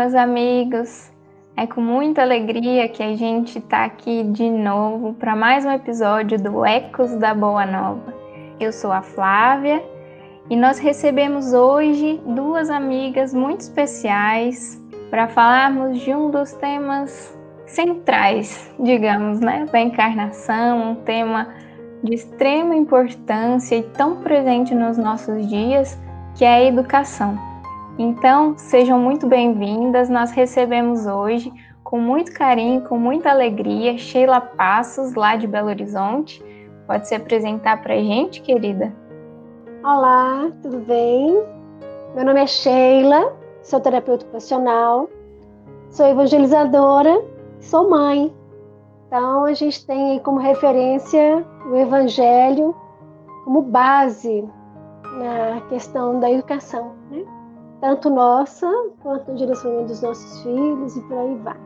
Meus amigos. É com muita alegria que a gente está aqui de novo para mais um episódio do Ecos da Boa Nova. Eu sou a Flávia e nós recebemos hoje duas amigas muito especiais para falarmos de um dos temas centrais, digamos, né, da encarnação, um tema de extrema importância e tão presente nos nossos dias, que é a educação. Então, sejam muito bem-vindas. Nós recebemos hoje, com muito carinho, com muita alegria, Sheila Passos, lá de Belo Horizonte. Pode se apresentar para a gente, querida? Olá, tudo bem? Meu nome é Sheila, sou terapeuta ocupacional, sou evangelizadora, sou mãe. Então, a gente tem aí como referência o Evangelho como base na questão da educação, né? Tanto nossa quanto no direcionamento dos nossos filhos e por aí vai.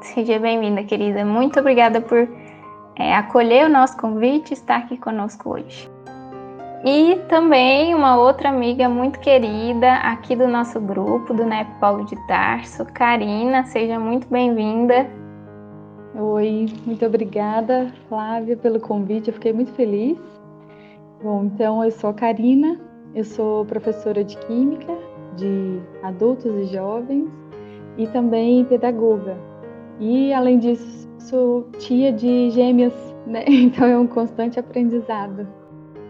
Seja bem-vinda, querida. Muito obrigada por é, acolher o nosso convite e estar aqui conosco hoje. E também uma outra amiga muito querida aqui do nosso grupo, do NEP Paulo de Tarso, Karina, seja muito bem-vinda. Oi, muito obrigada, Flávia, pelo convite, eu fiquei muito feliz. Bom, então eu sou a Karina, eu sou professora de Química de adultos e jovens e também pedagoga. E além disso, sou tia de gêmeas, né? Então é um constante aprendizado.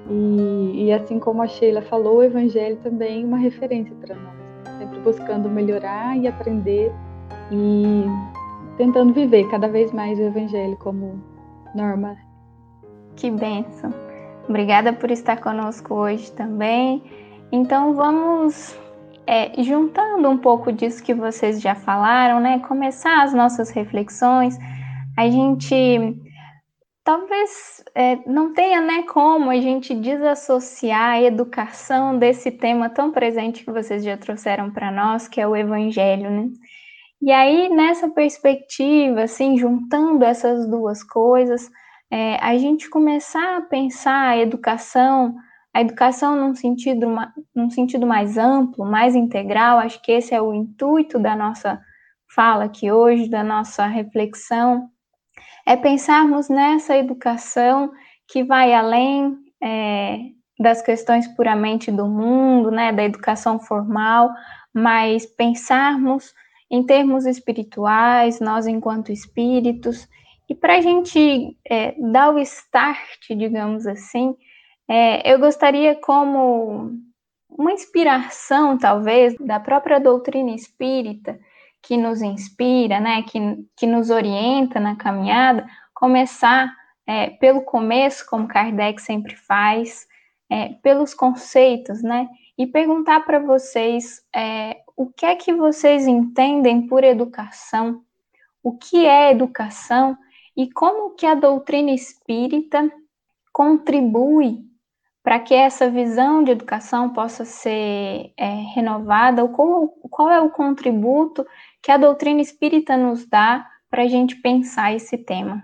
E, e assim como a Sheila falou, o Evangelho também é uma referência para nós, né? sempre buscando melhorar e aprender e tentando viver cada vez mais o Evangelho como norma. Que benção! Obrigada por estar conosco hoje também. Então vamos é, juntando um pouco disso que vocês já falaram, né? Começar as nossas reflexões, a gente talvez é, não tenha né, como a gente desassociar a educação desse tema tão presente que vocês já trouxeram para nós, que é o Evangelho, né? E aí, nessa perspectiva, assim, juntando essas duas coisas, é, a gente começar a pensar a educação a educação num sentido, num sentido mais amplo, mais integral, acho que esse é o intuito da nossa fala aqui hoje, da nossa reflexão, é pensarmos nessa educação que vai além é, das questões puramente do mundo, né, da educação formal, mas pensarmos em termos espirituais, nós enquanto espíritos, e para a gente é, dar o start, digamos assim, é, eu gostaria, como uma inspiração, talvez, da própria doutrina espírita, que nos inspira, né, que, que nos orienta na caminhada, começar é, pelo começo, como Kardec sempre faz, é, pelos conceitos, né, e perguntar para vocês é, o que é que vocês entendem por educação, o que é educação e como que a doutrina espírita contribui para que essa visão de educação possa ser é, renovada, qual, qual é o contributo que a doutrina espírita nos dá para a gente pensar esse tema?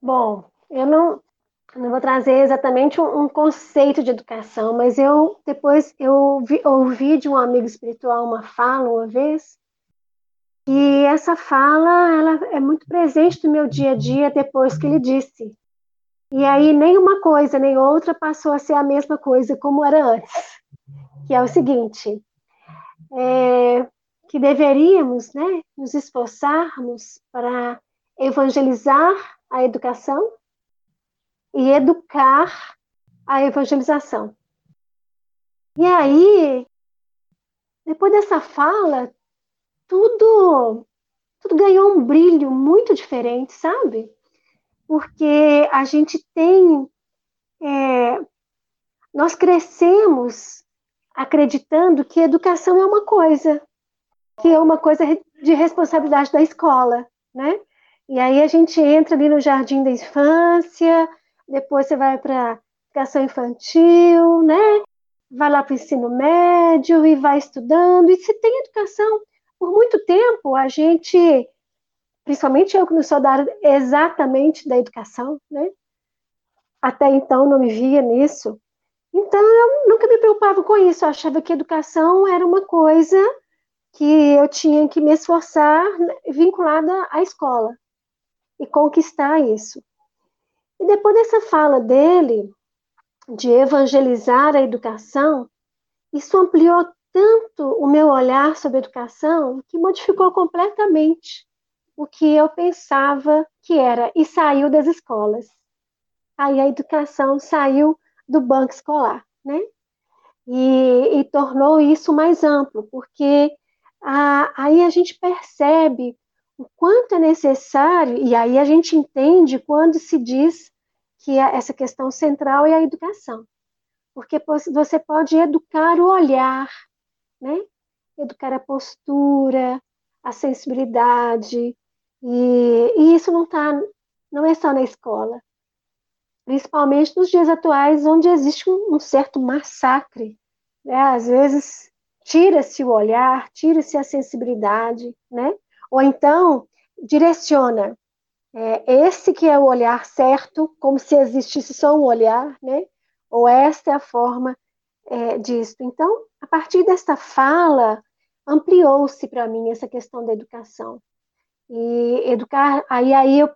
Bom, eu não, não vou trazer exatamente um, um, conceito de educação, mas eu depois eu ouvi, ouvi de um amigo espiritual uma fala uma vez e essa fala ela é muito presente no meu dia a dia depois que ele disse e aí nem uma coisa nem outra passou a ser a mesma coisa como era antes, que é o seguinte, é, que deveríamos né, nos esforçarmos para evangelizar a educação e educar a evangelização. E aí, depois dessa fala, tudo, tudo ganhou um brilho muito diferente, sabe? Porque a gente tem. É, nós crescemos acreditando que educação é uma coisa, que é uma coisa de responsabilidade da escola, né? E aí a gente entra ali no jardim da infância, depois você vai para educação infantil, né? Vai lá para o ensino médio e vai estudando. E se tem educação, por muito tempo a gente principalmente eu que não sou da área exatamente da educação, né? Até então não me via nisso. Então eu nunca me preocupava com isso, eu achava que educação era uma coisa que eu tinha que me esforçar vinculada à escola e conquistar isso. E depois dessa fala dele, de evangelizar a educação, isso ampliou tanto o meu olhar sobre educação que modificou completamente o que eu pensava que era e saiu das escolas. Aí a educação saiu do banco escolar, né? E, e tornou isso mais amplo, porque a, aí a gente percebe o quanto é necessário, e aí a gente entende quando se diz que essa questão central é a educação. Porque você pode educar o olhar, né? Educar a postura, a sensibilidade, e, e isso não tá, não é só na escola. Principalmente nos dias atuais, onde existe um, um certo massacre. Né? Às vezes, tira-se o olhar, tira-se a sensibilidade, né? Ou então direciona. É, esse que é o olhar certo, como se existisse só um olhar, né? Ou esta é a forma é, disso. Então, a partir desta fala, ampliou-se para mim essa questão da educação. E educar, aí, aí, eu,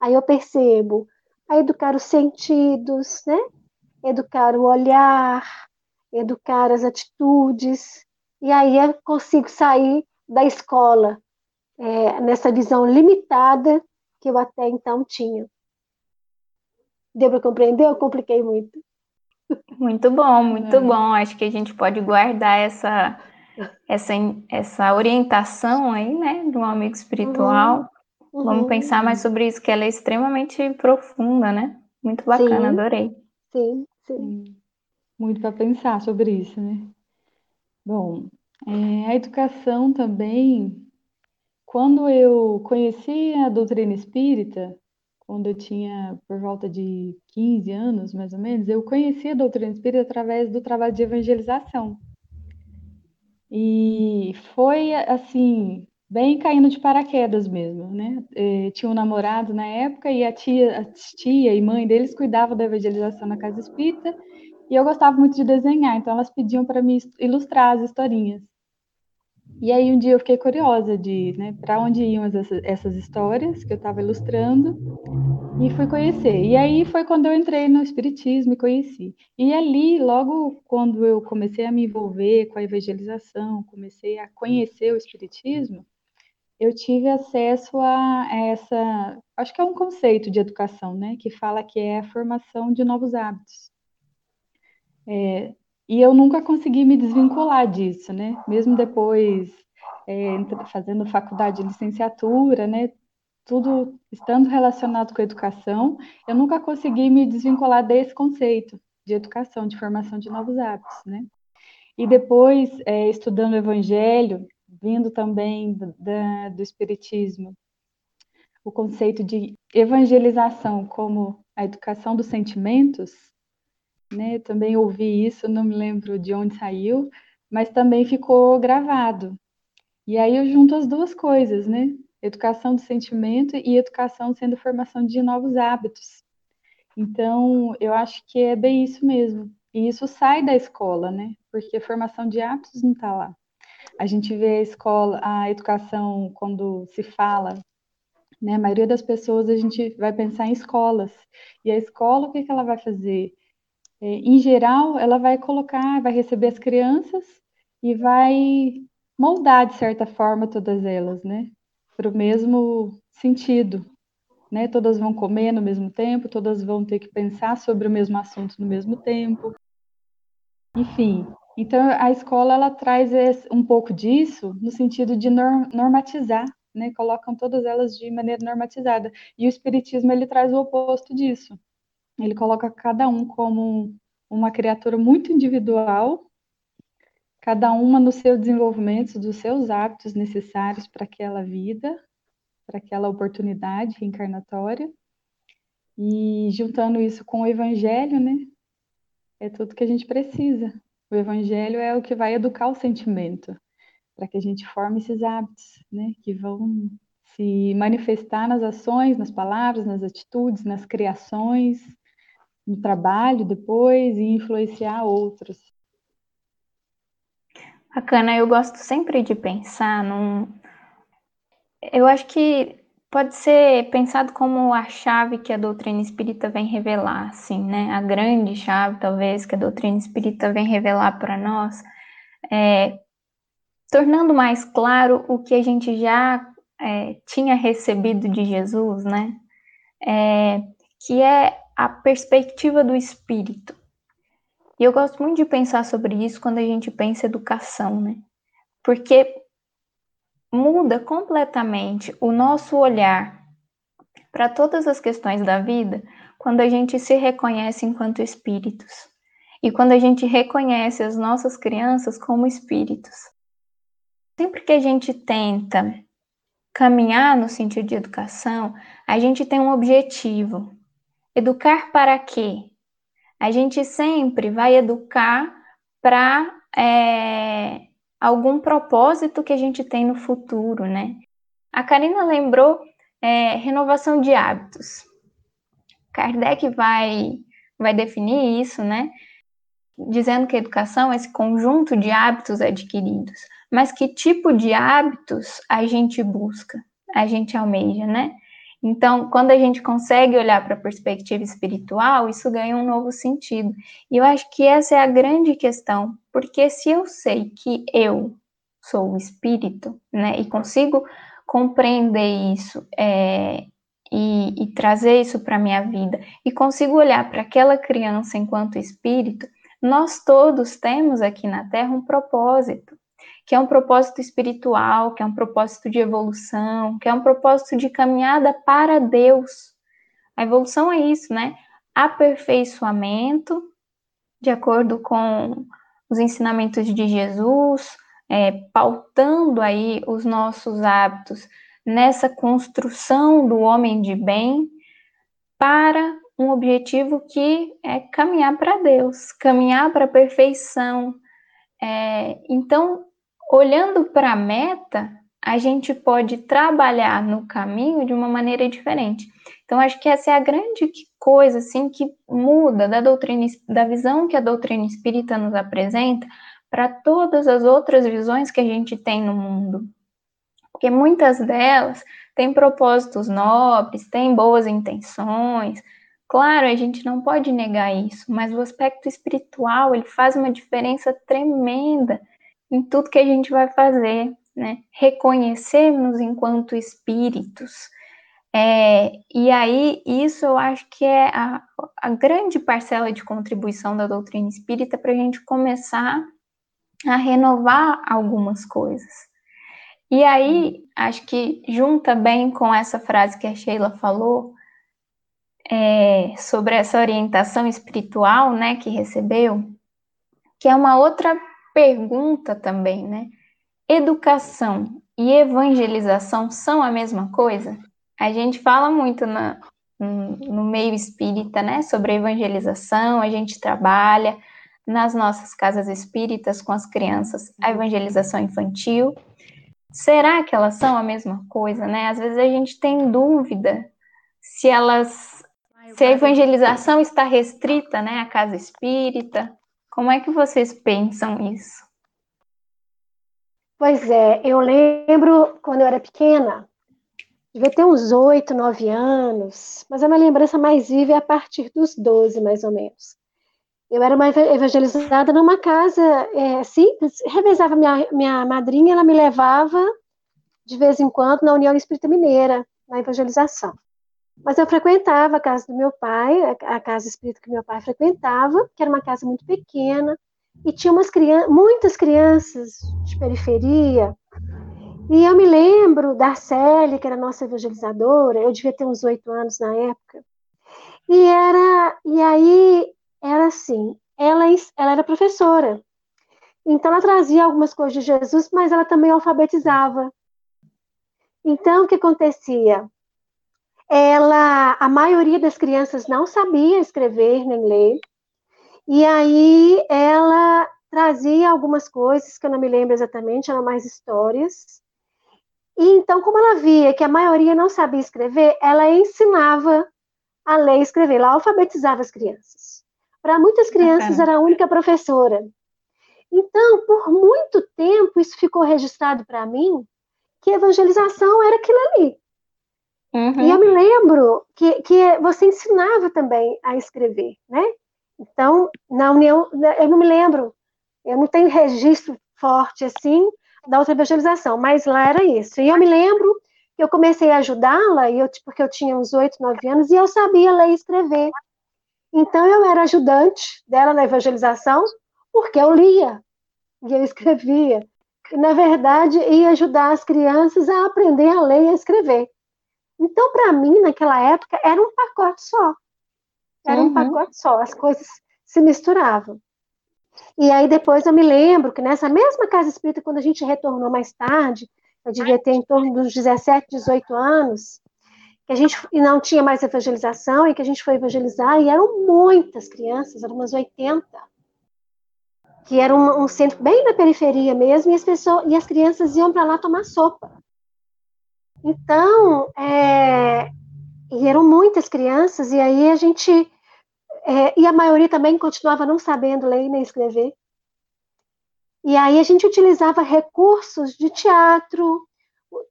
aí eu percebo, a educar os sentidos, né? Educar o olhar, educar as atitudes, e aí eu consigo sair da escola é, nessa visão limitada que eu até então tinha. Deu para compreender? Eu compliquei muito. Muito bom, muito é. bom. Acho que a gente pode guardar essa, essa, essa orientação aí, né, de um amigo espiritual. Uhum. Vamos uhum. pensar mais sobre isso, que ela é extremamente profunda, né? Muito bacana, sim. adorei. Sim, sim. Muito para pensar sobre isso, né? Bom, é, a educação também, quando eu conheci a doutrina espírita, quando eu tinha por volta de 15 anos, mais ou menos, eu conheci a doutrina espírita através do trabalho de evangelização. E foi assim, bem caindo de paraquedas mesmo, né? É, tinha um namorado na época e a tia, a tia e mãe deles cuidavam da evangelização na casa espírita e eu gostava muito de desenhar, então elas pediam para me ilustrar as historinhas. E aí um dia eu fiquei curiosa de, né, para onde iam essas, essas histórias que eu estava ilustrando e fui conhecer. E aí foi quando eu entrei no espiritismo e conheci. E ali, logo quando eu comecei a me envolver com a evangelização, comecei a conhecer o espiritismo, eu tive acesso a essa, acho que é um conceito de educação, né, que fala que é a formação de novos hábitos. É, e eu nunca consegui me desvincular disso, né? Mesmo depois é, fazendo faculdade de licenciatura, né? Tudo estando relacionado com educação, eu nunca consegui me desvincular desse conceito de educação, de formação de novos hábitos, né? E depois, é, estudando o Evangelho, vindo também da, do Espiritismo, o conceito de evangelização como a educação dos sentimentos, né? Também ouvi isso, não me lembro de onde saiu, mas também ficou gravado. E aí eu junto as duas coisas, né? Educação do sentimento e educação sendo formação de novos hábitos. Então, eu acho que é bem isso mesmo. E isso sai da escola, né? Porque a formação de hábitos não está lá. A gente vê a escola, a educação, quando se fala, né? A maioria das pessoas, a gente vai pensar em escolas. E a escola, o que, que ela vai fazer? É, em geral, ela vai colocar, vai receber as crianças e vai moldar, de certa forma, todas elas, né? Para o mesmo sentido. Né? Todas vão comer no mesmo tempo, todas vão ter que pensar sobre o mesmo assunto no mesmo tempo. Enfim, então a escola ela traz um pouco disso no sentido de normatizar, né? Colocam todas elas de maneira normatizada. E o espiritismo ele traz o oposto disso. Ele coloca cada um como uma criatura muito individual, cada uma no seu desenvolvimento dos seus hábitos necessários para aquela vida, para aquela oportunidade reencarnatória. E juntando isso com o evangelho, né? É tudo que a gente precisa. O evangelho é o que vai educar o sentimento, para que a gente forme esses hábitos, né? Que vão se manifestar nas ações, nas palavras, nas atitudes, nas criações, no trabalho depois e influenciar outros. Bacana, eu gosto sempre de pensar num. Eu acho que pode ser pensado como a chave que a doutrina espírita vem revelar, assim, né? A grande chave, talvez, que a doutrina espírita vem revelar para nós, é, tornando mais claro o que a gente já é, tinha recebido de Jesus, né? É, que é a perspectiva do espírito. E eu gosto muito de pensar sobre isso quando a gente pensa educação, né? Porque muda completamente o nosso olhar para todas as questões da vida quando a gente se reconhece enquanto espíritos e quando a gente reconhece as nossas crianças como espíritos. Sempre que a gente tenta caminhar no sentido de educação, a gente tem um objetivo. Educar para quê? A gente sempre vai educar para é, algum propósito que a gente tem no futuro, né? A Karina lembrou é, renovação de hábitos. Kardec vai, vai definir isso, né? Dizendo que a educação é esse conjunto de hábitos adquiridos. Mas que tipo de hábitos a gente busca, a gente almeja, né? Então, quando a gente consegue olhar para a perspectiva espiritual, isso ganha um novo sentido. E eu acho que essa é a grande questão, porque se eu sei que eu sou o espírito, né, e consigo compreender isso é, e, e trazer isso para a minha vida, e consigo olhar para aquela criança enquanto espírito, nós todos temos aqui na Terra um propósito que é um propósito espiritual, que é um propósito de evolução, que é um propósito de caminhada para Deus. A evolução é isso, né? Aperfeiçoamento, de acordo com os ensinamentos de Jesus, é, pautando aí os nossos hábitos nessa construção do homem de bem para um objetivo que é caminhar para Deus, caminhar para a perfeição. É, então, olhando para a meta, a gente pode trabalhar no caminho de uma maneira diferente. Então, acho que essa é a grande coisa, assim, que muda da doutrina, da visão que a doutrina espírita nos apresenta para todas as outras visões que a gente tem no mundo. Porque muitas delas têm propósitos nobres, têm boas intenções. Claro, a gente não pode negar isso, mas o aspecto espiritual, ele faz uma diferença tremenda em tudo que a gente vai fazer, né? Reconhecermos enquanto espíritos. É, e aí, isso eu acho que é a, a grande parcela de contribuição da doutrina espírita para a gente começar a renovar algumas coisas. E aí, acho que junta bem com essa frase que a Sheila falou, é, sobre essa orientação espiritual, né, que recebeu, que é uma outra pergunta também, né? Educação e evangelização são a mesma coisa? A gente fala muito na, no meio espírita, né, sobre evangelização, a gente trabalha nas nossas casas espíritas com as crianças a evangelização infantil. Será que elas são a mesma coisa, né? Às vezes a gente tem dúvida se elas se a evangelização está restrita, né, à casa espírita, como é que vocês pensam isso? Pois é, eu lembro quando eu era pequena, devia ter uns oito, nove anos, mas a minha lembrança mais viva é a partir dos doze, mais ou menos. Eu era uma evangelizada numa casa é, simples, revezava minha, minha madrinha, ela me levava de vez em quando na União Espírita Mineira, na evangelização. Mas eu frequentava a casa do meu pai, a casa espírita que meu pai frequentava, que era uma casa muito pequena, e tinha umas muitas crianças de periferia. E eu me lembro da Célia, que era nossa evangelizadora, eu devia ter uns oito anos na época. E era, e aí era assim, ela, ela era professora. Então ela trazia algumas coisas de Jesus, mas ela também alfabetizava. Então o que acontecia? Ela, a maioria das crianças não sabia escrever nem ler, e aí ela trazia algumas coisas que eu não me lembro exatamente, eram mais histórias. E então, como ela via que a maioria não sabia escrever, ela ensinava a ler e escrever, ela alfabetizava as crianças. Para muitas crianças, era a única professora. Então, por muito tempo, isso ficou registrado para mim, que evangelização era aquilo ali. Uhum. E eu me lembro que, que você ensinava também a escrever, né? Então, na União, eu não me lembro, eu não tenho registro forte assim da outra evangelização, mas lá era isso. E eu me lembro que eu comecei a ajudá-la, eu, porque eu tinha uns oito, nove anos, e eu sabia ler e escrever. Então, eu era ajudante dela na evangelização, porque eu lia e eu escrevia. Na verdade, ia ajudar as crianças a aprender a ler e a escrever. Então, para mim, naquela época, era um pacote só. Era uhum. um pacote só, as coisas se misturavam. E aí depois eu me lembro que nessa mesma casa espírita, quando a gente retornou mais tarde, eu devia ter em torno dos 17, 18 anos, que a gente não tinha mais evangelização e que a gente foi evangelizar, e eram muitas crianças, eram umas 80, que era um, um centro bem na periferia mesmo, e as, pessoas, e as crianças iam para lá tomar sopa. Então, é, e eram muitas crianças, e aí a gente. É, e a maioria também continuava não sabendo ler nem escrever. E aí a gente utilizava recursos de teatro,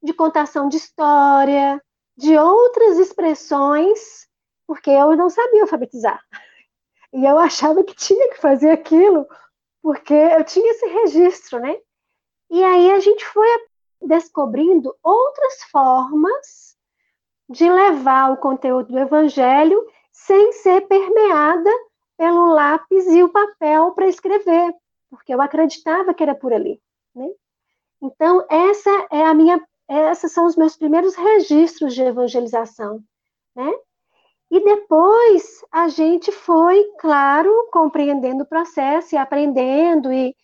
de contação de história, de outras expressões, porque eu não sabia alfabetizar. E eu achava que tinha que fazer aquilo, porque eu tinha esse registro, né? E aí a gente foi descobrindo outras formas de levar o conteúdo do evangelho sem ser permeada pelo lápis e o papel para escrever, porque eu acreditava que era por ali, né? Então, essa é a minha esses são os meus primeiros registros de evangelização, né? E depois a gente foi, claro, compreendendo o processo e aprendendo e,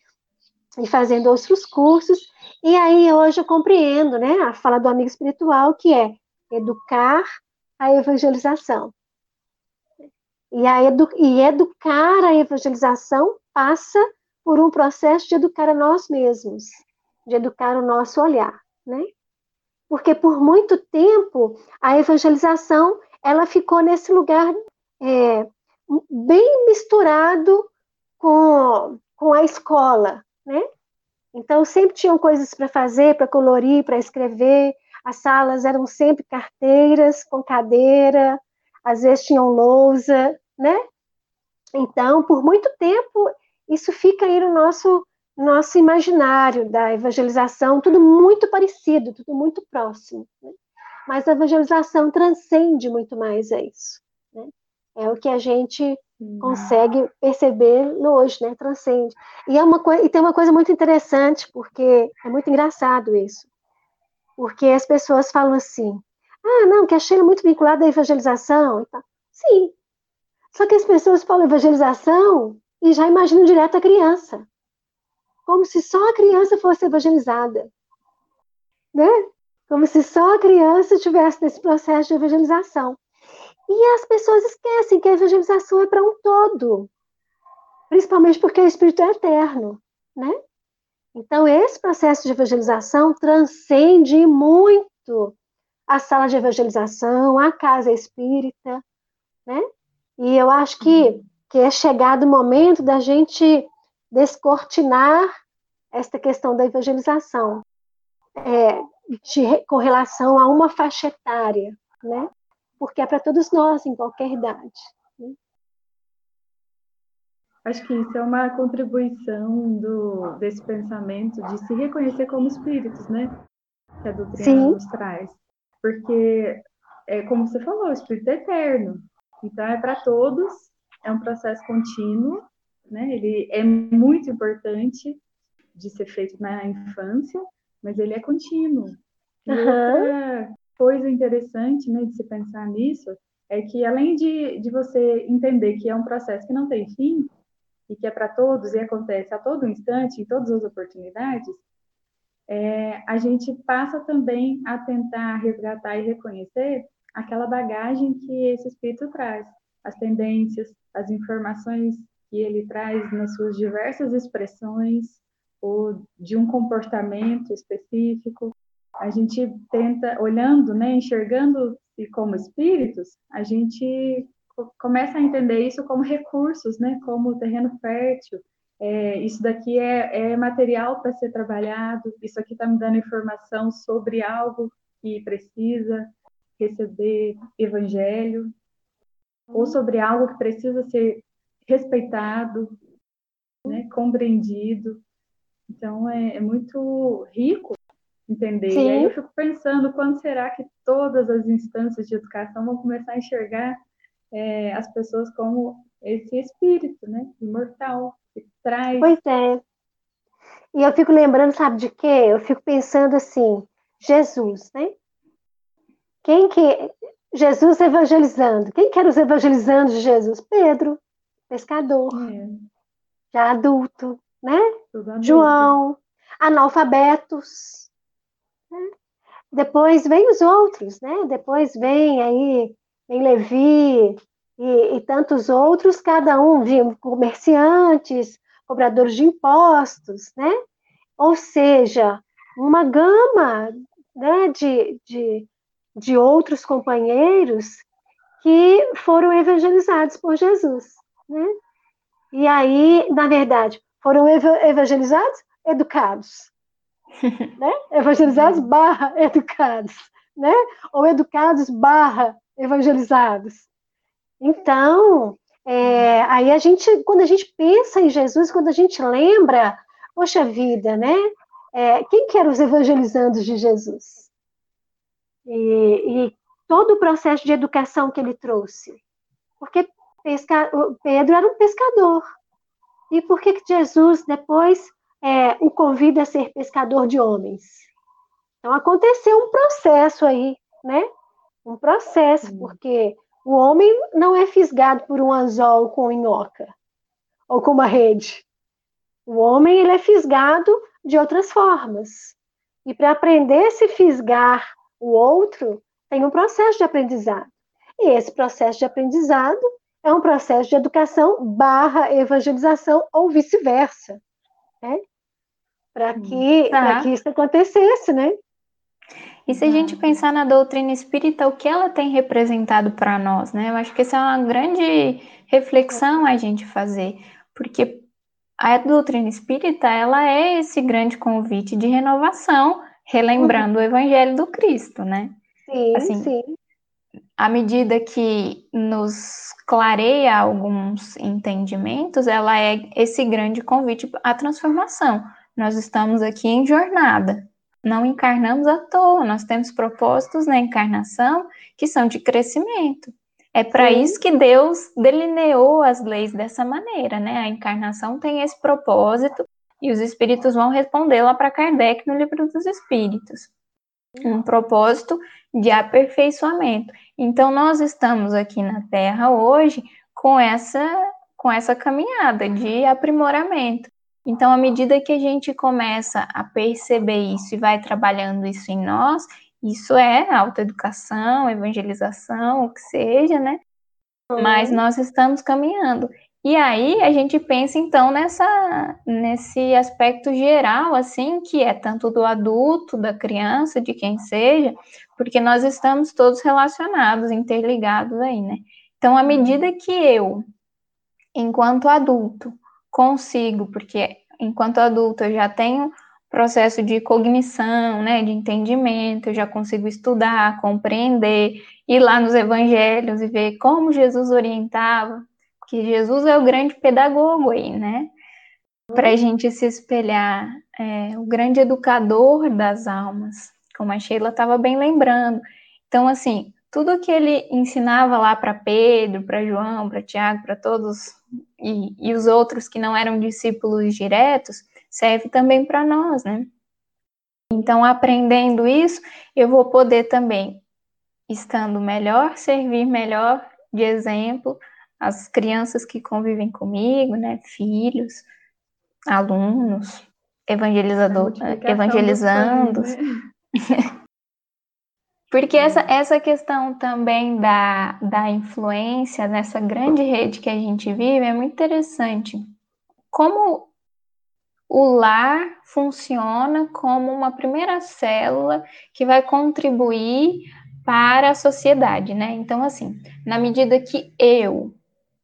e fazendo outros cursos, e aí hoje eu compreendo, né, a fala do amigo espiritual, que é educar a evangelização. E, a edu e educar a evangelização passa por um processo de educar a nós mesmos, de educar o nosso olhar, né? Porque por muito tempo a evangelização ela ficou nesse lugar é, bem misturado com, com a escola, né? Então, sempre tinham coisas para fazer, para colorir, para escrever. As salas eram sempre carteiras com cadeira, às vezes tinham lousa, né? Então, por muito tempo, isso fica aí no nosso, nosso imaginário da evangelização, tudo muito parecido, tudo muito próximo. Né? Mas a evangelização transcende muito mais a isso. Né? É o que a gente consegue perceber hoje, né? Transcende. E, é uma e tem uma coisa muito interessante, porque é muito engraçado isso. Porque as pessoas falam assim, ah, não, que a Sheila é muito vinculada à evangelização. Sim. Só que as pessoas falam evangelização e já imaginam direto a criança. Como se só a criança fosse evangelizada. Né? Como se só a criança estivesse nesse processo de evangelização. E as pessoas esquecem que a evangelização é para um todo, principalmente porque o Espírito é eterno, né? Então, esse processo de evangelização transcende muito a sala de evangelização, a casa espírita, né? E eu acho que, que é chegado o momento da gente descortinar esta questão da evangelização é, de, com relação a uma faixa etária, né? Porque é para todos nós, em qualquer idade. Né? Acho que isso é uma contribuição do, desse pensamento de se reconhecer como espíritos, né? Que a doutrina Sim. nos traz. Porque, é como você falou, o espírito é eterno. Então, é para todos, é um processo contínuo, né? Ele é muito importante de ser feito na infância, mas ele é contínuo. Uhum. outra coisa interessante né, de se pensar nisso é que, além de, de você entender que é um processo que não tem fim, e que é para todos e acontece a todo instante, em todas as oportunidades, é, a gente passa também a tentar resgatar e reconhecer aquela bagagem que esse espírito traz, as tendências, as informações que ele traz nas suas diversas expressões, ou de um comportamento específico, a gente tenta, olhando, né, enxergando-se como espíritos, a gente começa a entender isso como recursos, né, como terreno fértil, é, isso daqui é, é material para ser trabalhado, isso aqui está me dando informação sobre algo que precisa receber evangelho, ou sobre algo que precisa ser respeitado, né, compreendido. Então, é, é muito rico entender. Sim. E aí eu fico pensando, quando será que todas as instâncias de educação vão começar a enxergar é, as pessoas como esse espírito, né, imortal, que traz... Pois é. E eu fico lembrando, sabe de quê? Eu fico pensando assim, Jesus, né? Quem que... Jesus evangelizando. Quem que era os evangelizando de Jesus? Pedro, pescador. É. Já adulto, né? João, analfabetos. Depois vem os outros, né? Depois vem aí, vem Levi e, e tantos outros, cada um vinha comerciantes, cobradores de impostos, né? Ou seja, uma gama né, de, de, de outros companheiros que foram evangelizados por Jesus, né? E aí, na verdade, foram evangelizados, educados. Né? Evangelizados uhum. barra educados, né? Ou educados barra evangelizados. Então, é, aí a gente, quando a gente pensa em Jesus, quando a gente lembra, poxa vida, né? É, quem que eram os evangelizandos de Jesus? E, e, todo o processo de educação que ele trouxe. Porque pesca, Pedro era um pescador, e por que, que Jesus depois é, o convida a ser pescador de homens? Então aconteceu um processo aí, né? Um processo, porque o homem não é fisgado por um anzol com minhoca ou com uma rede. O homem ele é fisgado de outras formas. E para aprender a se fisgar o outro, tem um processo de aprendizado. E esse processo de aprendizado é um processo de educação barra evangelização ou vice-versa, né? Para que, tá. que isso acontecesse, né? E se a gente pensar na doutrina espírita, o que ela tem representado para nós, né? Eu acho que essa é uma grande reflexão a gente fazer, porque a doutrina espírita, ela é esse grande convite de renovação, relembrando uhum. o evangelho do Cristo, né? Sim, assim, sim à medida que nos clareia alguns entendimentos, ela é esse grande convite à transformação. Nós estamos aqui em jornada, não encarnamos à toa, nós temos propósitos na encarnação que são de crescimento. É para isso que Deus delineou as leis dessa maneira, né? A encarnação tem esse propósito e os espíritos vão responder lá para Kardec no Livro dos Espíritos um propósito de aperfeiçoamento. Então nós estamos aqui na Terra hoje com essa com essa caminhada de aprimoramento. Então, à medida que a gente começa a perceber isso e vai trabalhando isso em nós, isso é autoeducação, evangelização, o que seja, né? Uhum. Mas nós estamos caminhando. E aí a gente pensa então nessa nesse aspecto geral assim, que é tanto do adulto, da criança, de quem seja, porque nós estamos todos relacionados, interligados aí, né? Então, à medida que eu, enquanto adulto, consigo, porque enquanto adulto eu já tenho processo de cognição, né, de entendimento, eu já consigo estudar, compreender, ir lá nos evangelhos e ver como Jesus orientava, que Jesus é o grande pedagogo aí, né? Para a gente se espelhar, é, o grande educador das almas, como a Sheila estava bem lembrando. Então, assim, tudo que ele ensinava lá para Pedro, para João, para Tiago, para todos e, e, os outros que não eram discípulos diretos, serve também para nós, né? Então, aprendendo isso, eu vou poder também, estando melhor, servir melhor de exemplo as crianças que convivem comigo, né, filhos, alunos, evangelizador, evangelizando. Né? Porque essa, essa questão também da, da influência nessa grande rede que a gente vive é muito interessante. Como o lar funciona como uma primeira célula que vai contribuir para a sociedade, né? Então, assim, na medida que eu,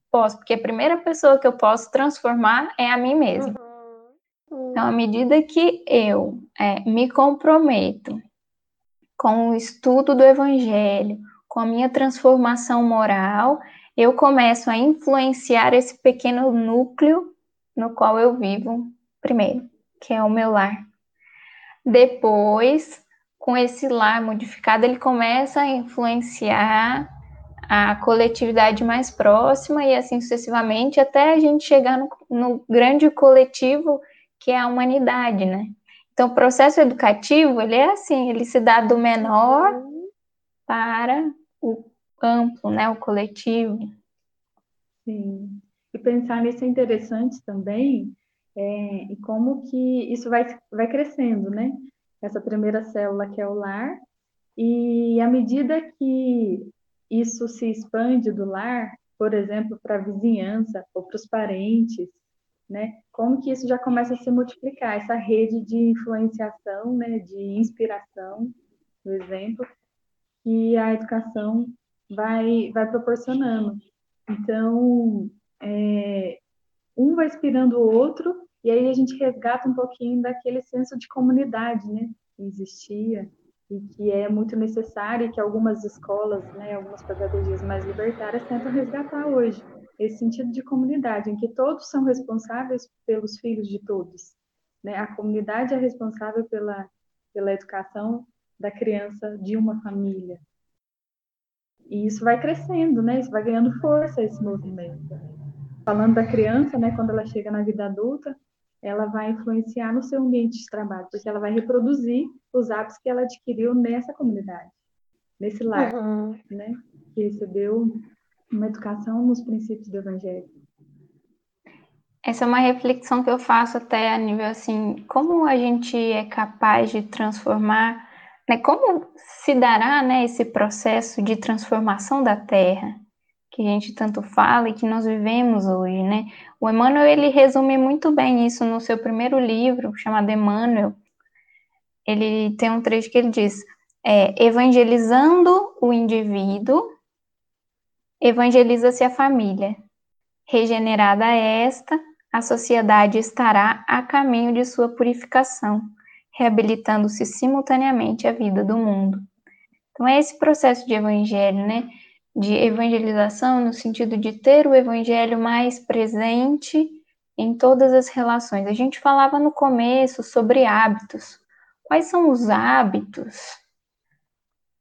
posso, porque a primeira pessoa que eu posso transformar é a mim mesma. Uhum. Então, à medida que eu é, me comprometo com o estudo do Evangelho, com a minha transformação moral, eu começo a influenciar esse pequeno núcleo no qual eu vivo primeiro, que é o meu lar. Depois, com esse lar modificado, ele começa a influenciar a coletividade mais próxima e assim sucessivamente, até a gente chegar no, no grande coletivo que é a humanidade, né? Então, o processo educativo, ele é assim, ele se dá do menor para o amplo, né, o coletivo. Sim. E pensar nisso é interessante também, é, e como que isso vai, vai crescendo, né? Essa primeira célula que é o lar, e à medida que isso se expande do lar, por exemplo, para a vizinhança ou para os parentes, né? Como que isso já começa a se multiplicar, essa rede de influenciação, né, de inspiração, por exemplo, que a educação vai, vai proporcionando. Então, é, um vai inspirando o outro, e aí a gente resgata um pouquinho daquele senso de comunidade, né, que existia, e que é muito necessário e que algumas escolas, né, algumas pedagogias mais libertárias tentam resgatar hoje esse sentido de comunidade, em que todos são responsáveis pelos filhos de todos. Né? A comunidade é responsável pela, pela educação da criança de uma família. E isso vai crescendo, né? Isso vai ganhando força esse movimento. Falando da criança, né, quando ela chega na vida adulta, ela vai influenciar no seu ambiente de trabalho, porque ela vai reproduzir os hábitos que ela adquiriu nessa comunidade, nesse lar, uhum. né, que recebeu uma educação nos princípios do evangelho. Essa é uma reflexão que eu faço até a nível assim, como a gente é capaz de transformar, né, como se dará, né, esse processo de transformação da Terra, que a gente tanto fala e que nós vivemos hoje, né? O Emmanuel ele resume muito bem isso no seu primeiro livro, chamado Emmanuel. Ele tem um trecho que ele diz: é, evangelizando o indivíduo, evangeliza-se a família. Regenerada esta, a sociedade estará a caminho de sua purificação, reabilitando-se simultaneamente a vida do mundo. Então é esse processo de evangelho, né? de evangelização no sentido de ter o evangelho mais presente em todas as relações. A gente falava no começo sobre hábitos. Quais são os hábitos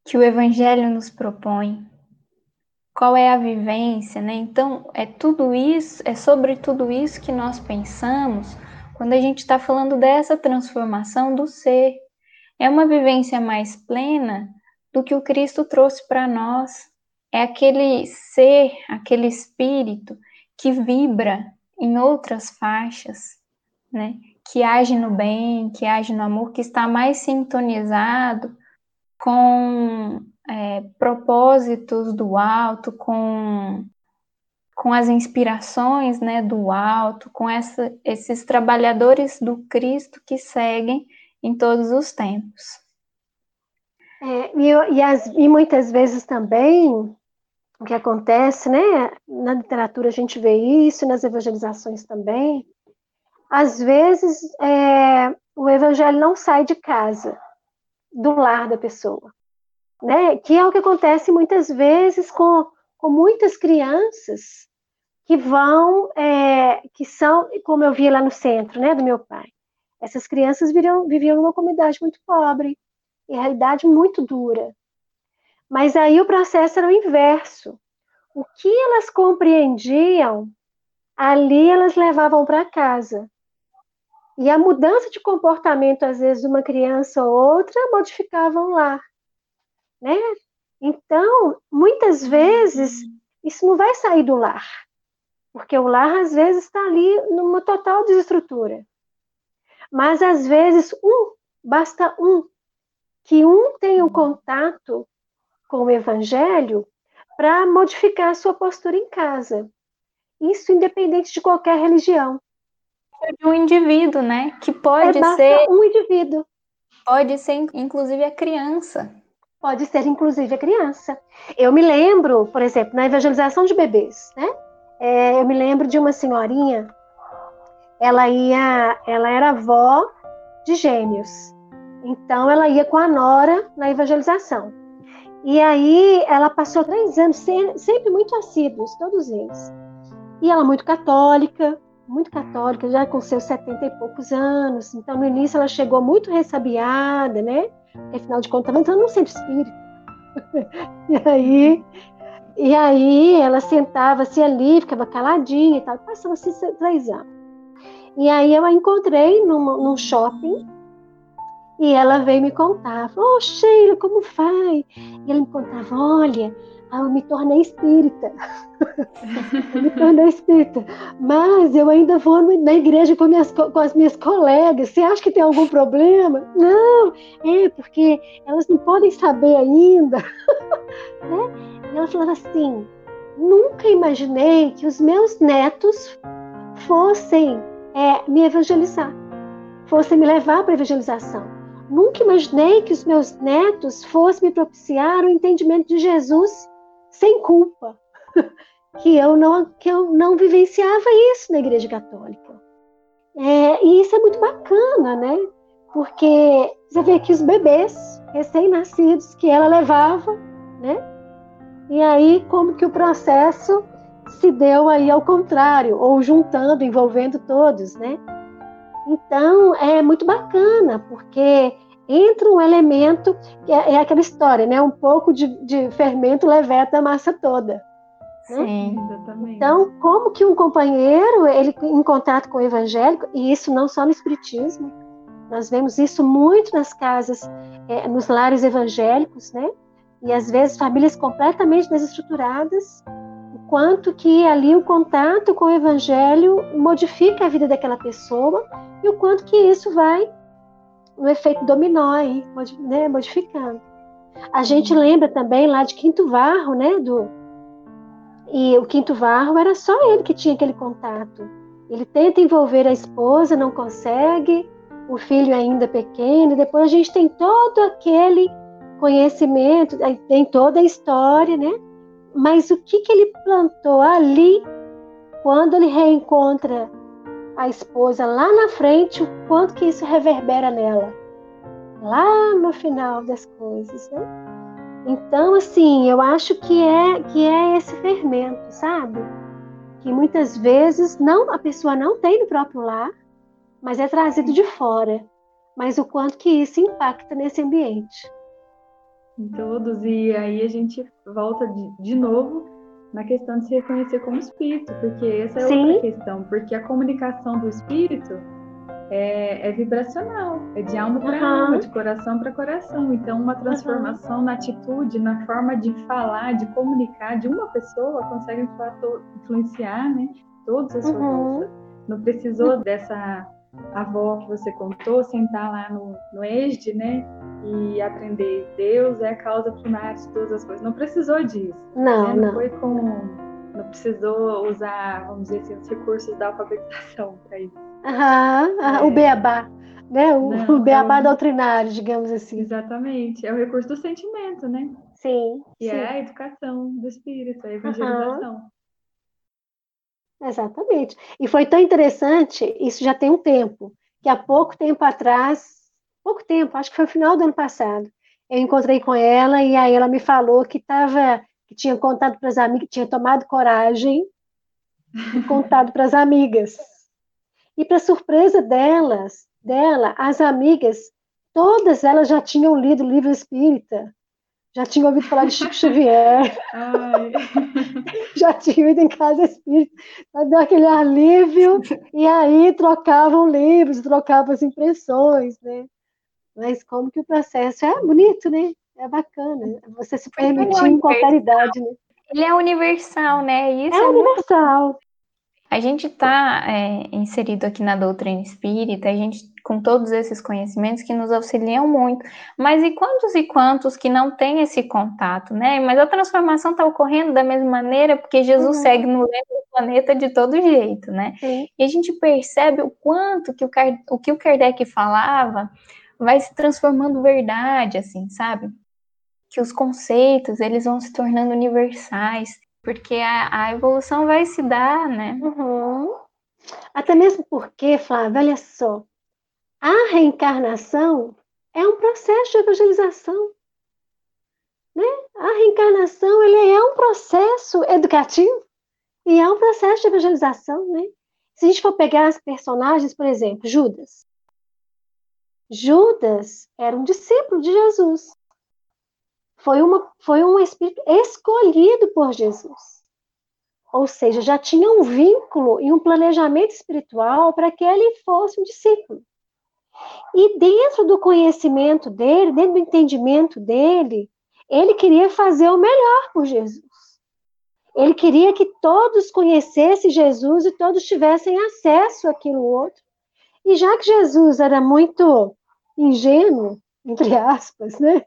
que o evangelho nos propõe? Qual é a vivência, né? Então, é tudo isso, é sobre tudo isso que nós pensamos quando a gente está falando dessa transformação do ser. É uma vivência mais plena do que o Cristo trouxe para nós é aquele ser, aquele espírito que vibra em outras faixas, né? Que age no bem, que age no amor, que está mais sintonizado com é, propósitos do alto, com, com as inspirações né, do alto, com essa, esses trabalhadores do Cristo que seguem em todos os tempos. É, e, e, as, e muitas vezes também o que acontece, né? Na literatura a gente vê isso, nas evangelizações também. Às vezes é, o evangelho não sai de casa, do lar da pessoa, né? Que é o que acontece muitas vezes com, com muitas crianças que vão, é, que são, como eu vi lá no centro, né, do meu pai. Essas crianças viviam, viviam numa comunidade muito pobre, em realidade muito dura, mas aí o processo era o inverso. O que elas compreendiam, ali elas levavam para casa. E a mudança de comportamento, às vezes, de uma criança ou outra, modificavam lá. Né? Então, muitas vezes, isso não vai sair do lar. Porque o lar, às vezes, está ali numa total desestrutura. Mas, às vezes, um, basta um, que um tenha um contato com o evangelho para modificar a sua postura em casa. Isso independente de qualquer religião. De um indivíduo, né? Que pode é, ser um indivíduo. Pode ser inclusive a criança. Pode ser inclusive a criança. Eu me lembro, por exemplo, na evangelização de bebês, né? É, eu me lembro de uma senhorinha, ela ia, ela era avó de gêmeos. Então ela ia com a nora na evangelização. E aí ela passou três anos sempre muito assíduos, todos eles. E ela muito católica, muito católica, já com seus setenta e poucos anos. Então no início ela chegou muito ressabiada, né? Afinal de contas estava entrando num centro espírita. e aí e aí ela sentava-se ali, ficava caladinha e tal. Passava-se três anos. E aí eu a encontrei num shopping e ela veio me contar. Falou, oh, Sheila, como vai? E ela me contava, olha, eu me tornei espírita. eu me tornei espírita. Mas eu ainda vou na igreja com, minhas, com as minhas colegas. Você acha que tem algum problema? Não, é porque elas não podem saber ainda. né? E ela falava assim: nunca imaginei que os meus netos fossem é, me evangelizar, fossem me levar para a evangelização. Nunca imaginei que os meus netos fossem me propiciar o entendimento de Jesus sem culpa, que eu não que eu não vivenciava isso na Igreja Católica. É, e isso é muito bacana, né? Porque você vê que os bebês recém-nascidos que ela levava, né? E aí, como que o processo se deu aí ao contrário, ou juntando, envolvendo todos, né? Então, é muito bacana, porque entra um elemento, que é, é aquela história, né? Um pouco de, de fermento leveta a massa toda. Né? Sim, exatamente. Então, como que um companheiro, ele em contato com o evangélico, e isso não só no espiritismo, nós vemos isso muito nas casas, é, nos lares evangélicos, né? e às vezes famílias completamente desestruturadas, o quanto que ali o contato com o evangelho modifica a vida daquela pessoa e o quanto que isso vai no efeito dominó aí, né, modificando. A gente lembra também lá de Quinto Varro, né, do e o Quinto Varro era só ele que tinha aquele contato. Ele tenta envolver a esposa, não consegue, o filho ainda pequeno, e depois a gente tem todo aquele conhecimento, tem toda a história, né? Mas o que, que ele plantou ali, quando ele reencontra a esposa lá na frente, o quanto que isso reverbera nela, lá no final das coisas, né? Então, assim, eu acho que é que é esse fermento, sabe? Que muitas vezes não a pessoa não tem no próprio lar, mas é trazido de fora. Mas o quanto que isso impacta nesse ambiente em todos, e aí a gente volta de, de novo na questão de se reconhecer como espírito, porque essa é Sim. outra questão, porque a comunicação do espírito é, é vibracional, é de alma para uhum. alma, de coração para coração. Então, uma transformação uhum. na atitude, na forma de falar, de comunicar de uma pessoa consegue influenciar né, todos a sua uhum. Não precisou dessa avó que você contou sentar lá no, no ESD, né? E aprender Deus é a causa primária de todas as coisas. Não precisou disso. Não, né? não. não. foi com. Não precisou usar, vamos dizer assim, os recursos da alfabetização para isso. Aham, é. o beabá, né? O, não, o beabá é um... doutrinário, digamos assim. Exatamente. É o recurso do sentimento, né? Sim. Sim. é a educação do espírito, a evangelização. Exatamente. E foi tão interessante, isso já tem um tempo, que há pouco tempo atrás pouco tempo, acho que foi no final do ano passado. Eu encontrei com ela e aí ela me falou que estava, que tinha contado para as amigas, tinha tomado coragem e contado para as amigas. E para surpresa delas, dela, as amigas, todas elas já tinham lido o livro espírita, já tinham ouvido falar de Chico Xavier, já tinham ido em casa espírita, deu aquele alívio, e aí trocavam livros, trocavam as impressões, né? Mas como que o processo é bonito, né? É bacana. Você se permitir em qualquer idade, né? Ele é universal, né? Isso é, é universal. Muito... A gente está é, inserido aqui na doutrina espírita, a gente com todos esses conhecimentos que nos auxiliam muito. Mas e quantos e quantos que não têm esse contato, né? Mas a transformação está ocorrendo da mesma maneira porque Jesus uhum. segue no planeta de todo jeito, né? Sim. E a gente percebe o quanto que o, o que o Kardec falava vai se transformando verdade, assim, sabe? Que os conceitos, eles vão se tornando universais. porque a, a evolução vai se dar, né? Uhum. Até mesmo porque, Flávia, olha só, a reencarnação é um processo de evangelização. Né? A reencarnação ele é um processo educativo e é um processo de evangelização. Né? Se a gente for pegar as personagens, por exemplo, Judas. Judas era um discípulo de Jesus. Foi, uma, foi um espírito escolhido por Jesus. Ou seja, já tinha um vínculo e um planejamento espiritual para que ele fosse um discípulo. E dentro do conhecimento dele, dentro do entendimento dele, ele queria fazer o melhor por Jesus. Ele queria que todos conhecessem Jesus e todos tivessem acesso àquilo outro. E já que Jesus era muito ingênuo, entre aspas, né?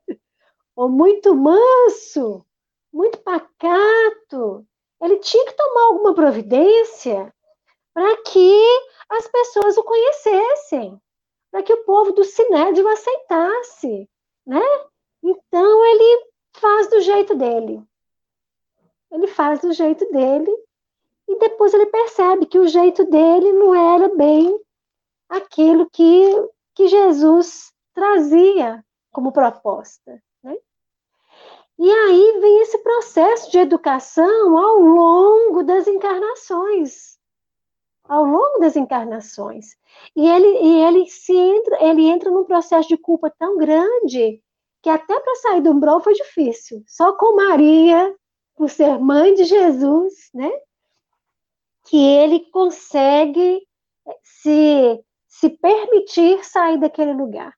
Ou muito manso, muito pacato, ele tinha que tomar alguma providência para que as pessoas o conhecessem, para que o povo do Sinédrio aceitasse, né? Então ele faz do jeito dele. Ele faz do jeito dele e depois ele percebe que o jeito dele não era bem aquilo que, que Jesus trazia como proposta. Né? E aí vem esse processo de educação ao longo das encarnações. Ao longo das encarnações. E ele, e ele, se entra, ele entra num processo de culpa tão grande que até para sair do umbral foi difícil. Só com Maria, por ser mãe de Jesus, né? Que ele consegue se, se permitir sair daquele lugar.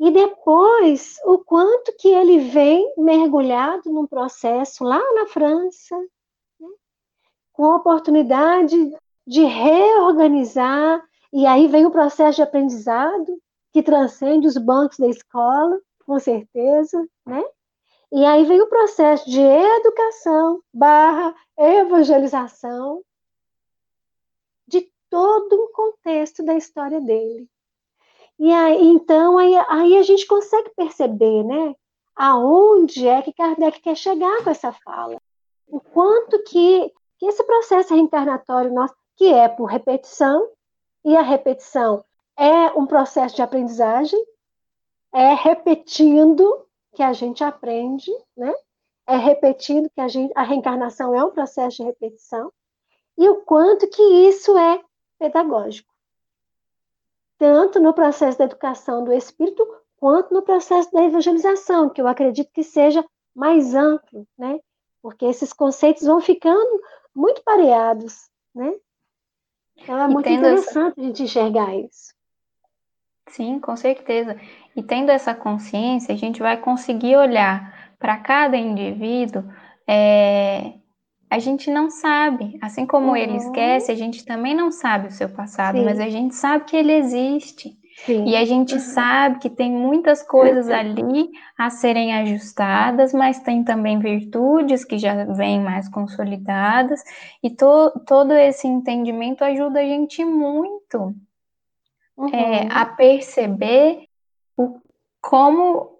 E depois, o quanto que ele vem mergulhado num processo lá na França, né? com a oportunidade de reorganizar, e aí vem o processo de aprendizado, que transcende os bancos da escola, com certeza, né? E aí vem o processo de educação barra evangelização todo um contexto da história dele. E aí, então, aí, aí a gente consegue perceber, né? Aonde é que Kardec quer chegar com essa fala. O quanto que, que esse processo reencarnatório nosso, que é por repetição, e a repetição é um processo de aprendizagem, é repetindo que a gente aprende, né? É repetindo que a, gente, a reencarnação é um processo de repetição, e o quanto que isso é pedagógico. Tanto no processo da educação do espírito, quanto no processo da evangelização, que eu acredito que seja mais amplo, né? Porque esses conceitos vão ficando muito pareados, né? Então é muito interessante essa... a gente enxergar isso. Sim, com certeza. E tendo essa consciência, a gente vai conseguir olhar para cada indivíduo. É, a gente não sabe, assim como uhum. ele esquece, a gente também não sabe o seu passado, Sim. mas a gente sabe que ele existe. Sim. E a gente uhum. sabe que tem muitas coisas ali a serem ajustadas, mas tem também virtudes que já vêm mais consolidadas, e to, todo esse entendimento ajuda a gente muito uhum. é, a perceber o, como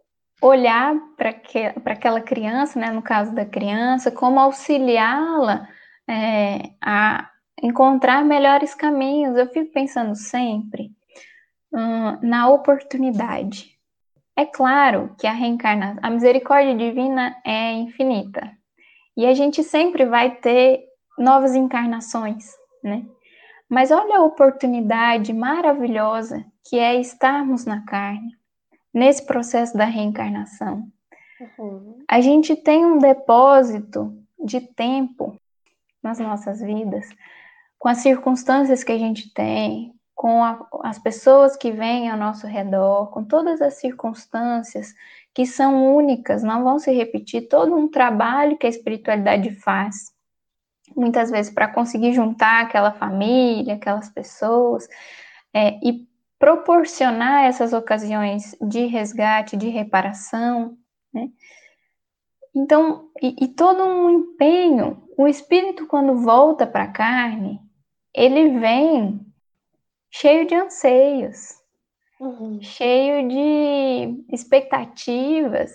olhar para que, aquela criança, né, no caso da criança, como auxiliá-la é, a encontrar melhores caminhos. Eu fico pensando sempre hum, na oportunidade. É claro que a reencarnação, a misericórdia divina é infinita. E a gente sempre vai ter novas encarnações, né? Mas olha a oportunidade maravilhosa que é estarmos na carne, nesse processo da reencarnação. Uhum. A gente tem um depósito de tempo nas nossas vidas, com as circunstâncias que a gente tem, com a, as pessoas que vêm ao nosso redor, com todas as circunstâncias que são únicas, não vão se repetir, todo um trabalho que a espiritualidade faz muitas vezes para conseguir juntar aquela família, aquelas pessoas, é, e proporcionar essas ocasiões de resgate, de reparação, né? Então, e, e todo um empenho, o espírito quando volta para a carne, ele vem cheio de anseios, uhum. cheio de expectativas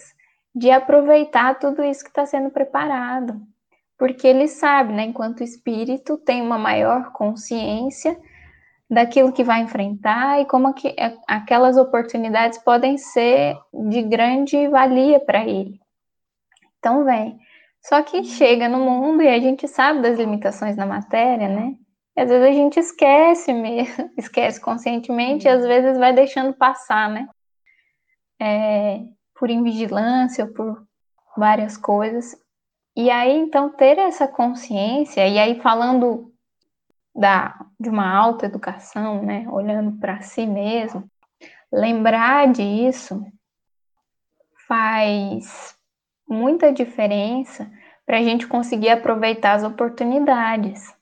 de aproveitar tudo isso que está sendo preparado porque ele sabe, né, enquanto espírito, tem uma maior consciência daquilo que vai enfrentar e como que aquelas oportunidades podem ser de grande valia para ele. Então, vem. Só que chega no mundo e a gente sabe das limitações da matéria, né? E às vezes a gente esquece mesmo, esquece conscientemente e às vezes vai deixando passar, né? É, por invigilância ou por várias coisas. E aí, então, ter essa consciência, e aí falando da, de uma alta educação, né, olhando para si mesmo, lembrar disso faz muita diferença para a gente conseguir aproveitar as oportunidades.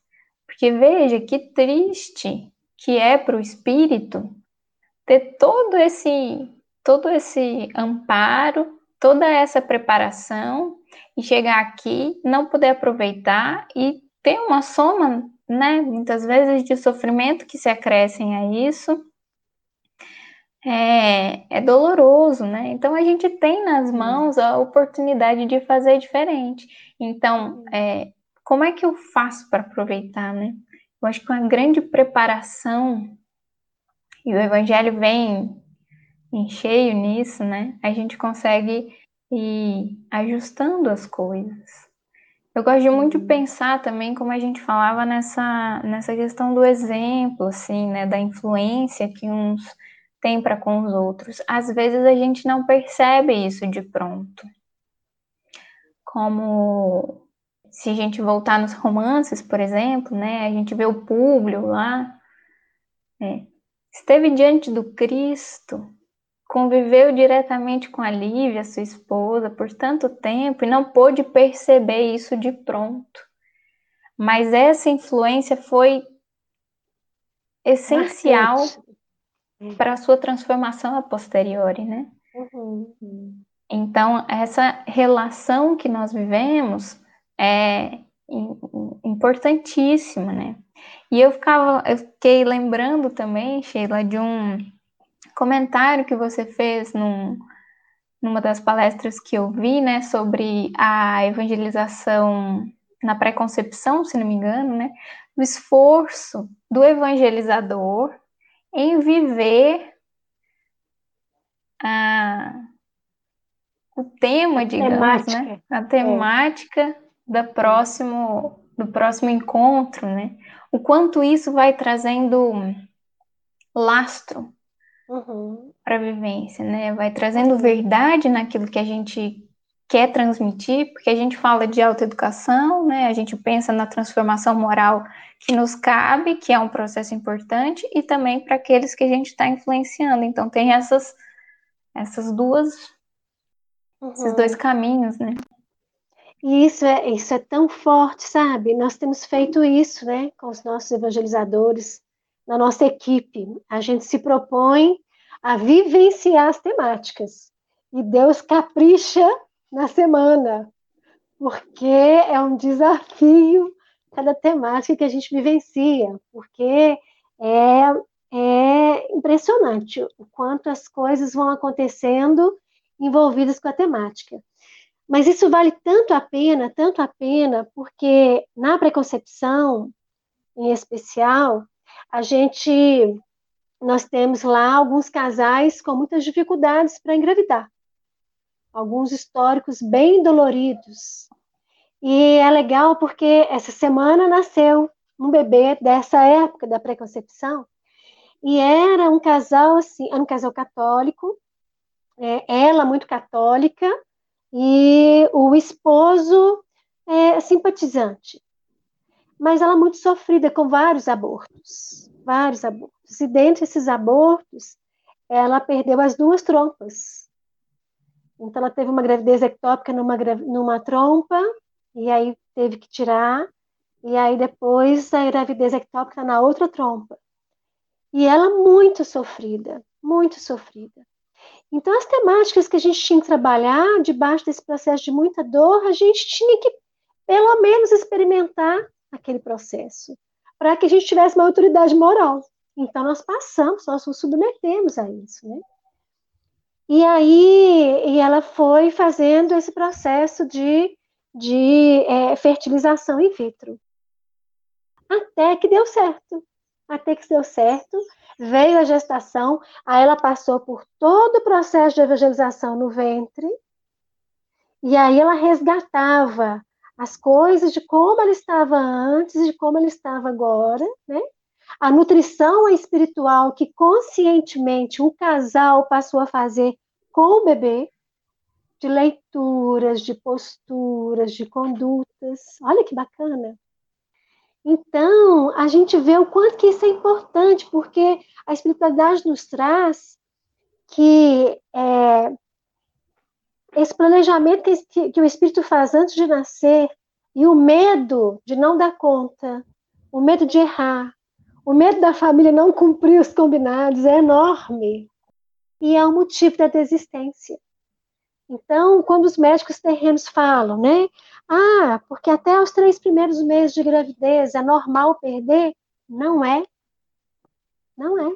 Porque veja que triste que é para o espírito ter todo esse todo esse amparo, toda essa preparação e chegar aqui, não poder aproveitar e ter uma soma, né, muitas vezes de sofrimento que se acrescem a isso. É, é doloroso, né? Então a gente tem nas mãos a oportunidade de fazer diferente. Então, é, como é que eu faço para aproveitar, né? Eu acho que uma grande preparação, e o Evangelho vem em cheio nisso, né? A gente consegue ir ajustando as coisas. Eu gosto muito de pensar também como a gente falava nessa, nessa questão do exemplo, assim, né? Da influência que uns têm para com os outros. Às vezes a gente não percebe isso de pronto. Como se a gente voltar nos romances, por exemplo, né? A gente vê o Públio lá, é, esteve diante do Cristo, conviveu diretamente com a Lívia, sua esposa, por tanto tempo e não pôde perceber isso de pronto. Mas essa influência foi essencial para a sua transformação a posteriori, né? Uhum. Então, essa relação que nós vivemos é importantíssima, né? E eu ficava, eu fiquei lembrando também, Sheila, de um comentário que você fez num, numa das palestras que eu vi, né, sobre a evangelização na pré-concepção, se não me engano, né, o esforço do evangelizador em viver a, o tema, digamos, né, temática. né, a temática é. da próximo, do próximo encontro, né, o quanto isso vai trazendo lastro uhum. para a vivência, né? Vai trazendo verdade naquilo que a gente quer transmitir, porque a gente fala de autoeducação, né? A gente pensa na transformação moral que nos cabe, que é um processo importante, e também para aqueles que a gente está influenciando. Então tem essas essas duas uhum. esses dois caminhos, né? E isso é, isso é tão forte, sabe? Nós temos feito isso, né, com os nossos evangelizadores, na nossa equipe. A gente se propõe a vivenciar as temáticas. E Deus capricha na semana, porque é um desafio cada temática que a gente vivencia, porque é, é impressionante o quanto as coisas vão acontecendo envolvidas com a temática. Mas isso vale tanto a pena, tanto a pena, porque na preconcepção, em especial, a gente nós temos lá alguns casais com muitas dificuldades para engravidar. Alguns históricos bem doloridos. E é legal porque essa semana nasceu um bebê dessa época da preconcepção. E era um casal assim, era um casal católico, é, ela muito católica e o esposo é, simpatizante mas ela é muito sofrida com vários abortos, vários abortos. E dentre esses abortos, ela perdeu as duas trompas. Então ela teve uma gravidez ectópica numa, numa trompa, e aí teve que tirar, e aí depois a gravidez ectópica na outra trompa. E ela muito sofrida, muito sofrida. Então, as temáticas que a gente tinha que trabalhar debaixo desse processo de muita dor, a gente tinha que, pelo menos, experimentar aquele processo, para que a gente tivesse uma autoridade moral. Então, nós passamos, nós nos submetemos a isso, né? E aí, e ela foi fazendo esse processo de, de é, fertilização in vitro. Até que deu certo. Até que deu certo, veio a gestação, aí ela passou por todo o processo de evangelização no ventre, e aí ela resgatava as coisas de como ela estava antes e de como ela estava agora, né? A nutrição espiritual que conscientemente o casal passou a fazer com o bebê, de leituras, de posturas, de condutas. Olha que bacana. Então, a gente vê o quanto que isso é importante, porque a espiritualidade nos traz que é, esse planejamento que, que o espírito faz antes de nascer e o medo de não dar conta, o medo de errar, o medo da família não cumprir os combinados é enorme e é o motivo da desistência. Então, quando os médicos terrenos falam, né? Ah, porque até os três primeiros meses de gravidez é normal perder? Não é. Não é.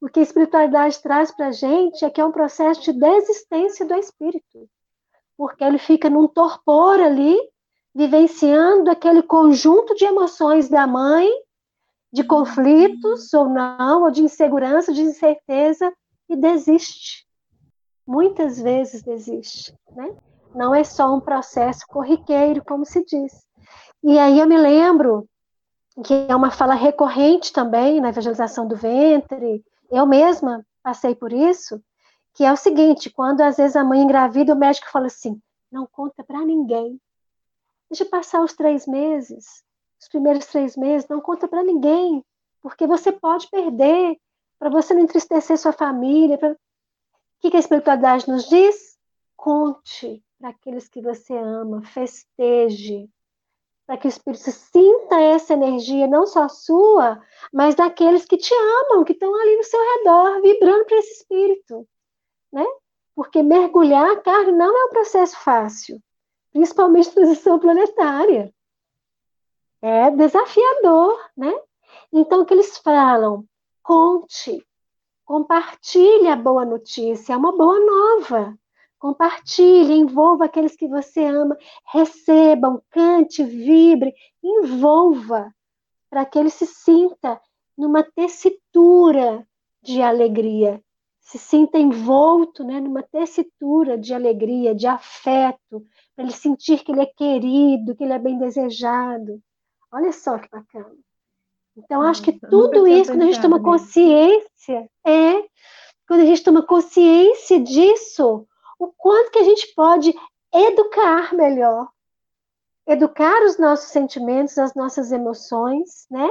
O que a espiritualidade traz para a gente é que é um processo de desistência do espírito. Porque ele fica num torpor ali, vivenciando aquele conjunto de emoções da mãe, de conflitos ou não, ou de insegurança, de incerteza, e desiste muitas vezes desiste, né? Não é só um processo corriqueiro, como se diz. E aí eu me lembro que é uma fala recorrente também na evangelização do ventre, eu mesma passei por isso, que é o seguinte, quando às vezes a mãe engravida, o médico fala assim, não conta para ninguém. Deixa passar os três meses, os primeiros três meses, não conta para ninguém, porque você pode perder, para você não entristecer sua família, pra... O que, a espiritualidade nos diz? Conte para aqueles que você ama, festeje, para que o Espírito sinta essa energia, não só sua, mas daqueles que te amam, que estão ali no seu redor, vibrando para esse Espírito, né? Porque mergulhar a carne não é um processo fácil, principalmente transição planetária. É desafiador, né? Então, o que eles falam? Conte, Compartilhe a boa notícia, é uma boa nova. Compartilhe, envolva aqueles que você ama, recebam, cante, vibre, envolva, para que ele se sinta numa tessitura de alegria, se sinta envolto né, numa tessitura de alegria, de afeto, para ele sentir que ele é querido, que ele é bem desejado. Olha só que bacana. Então, acho que tudo isso, quando a gente toma consciência, é quando a gente toma consciência disso, o quanto que a gente pode educar melhor, educar os nossos sentimentos, as nossas emoções, né?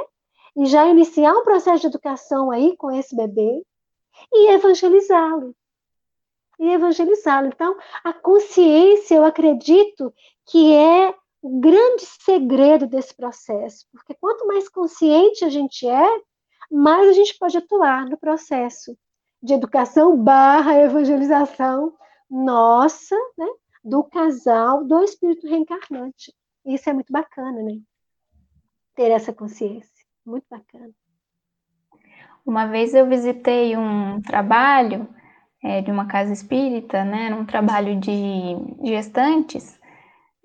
E já iniciar um processo de educação aí com esse bebê e evangelizá-lo. E evangelizá-lo. Então, a consciência, eu acredito que é o grande segredo desse processo, porque quanto mais consciente a gente é, mais a gente pode atuar no processo de educação barra evangelização nossa, né, do casal, do espírito reencarnante. Isso é muito bacana, né? Ter essa consciência, muito bacana. Uma vez eu visitei um trabalho é, de uma casa espírita, né, um trabalho de gestantes,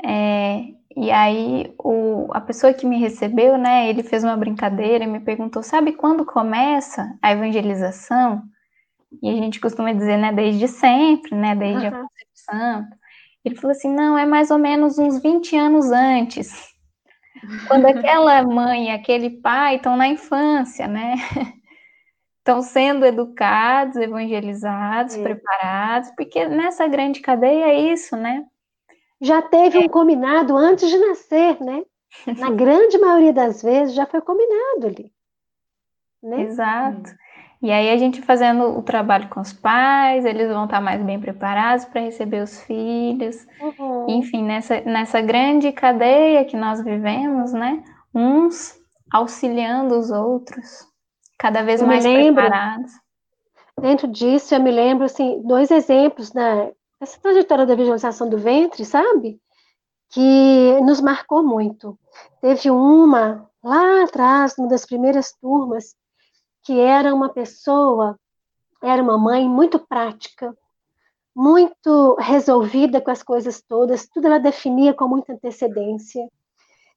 é, e aí o, a pessoa que me recebeu, né, ele fez uma brincadeira e me perguntou, sabe quando começa a evangelização? E a gente costuma dizer, né, desde sempre, né, desde uhum. a concepção. Ele falou assim, não, é mais ou menos uns 20 anos antes. Quando aquela mãe e aquele pai estão na infância, né? Estão sendo educados, evangelizados, é. preparados, porque nessa grande cadeia é isso, né? já teve um combinado antes de nascer, né? Na grande maioria das vezes já foi combinado ali. Né? Exato. E aí a gente fazendo o trabalho com os pais, eles vão estar mais bem preparados para receber os filhos. Uhum. Enfim, nessa, nessa grande cadeia que nós vivemos, né? Uns auxiliando os outros, cada vez eu mais lembro, preparados. Dentro disso, eu me lembro assim, dois exemplos, né? essa trajetória da visualização do ventre, sabe? Que nos marcou muito. Teve uma lá atrás, uma das primeiras turmas, que era uma pessoa, era uma mãe muito prática, muito resolvida com as coisas todas, tudo ela definia com muita antecedência.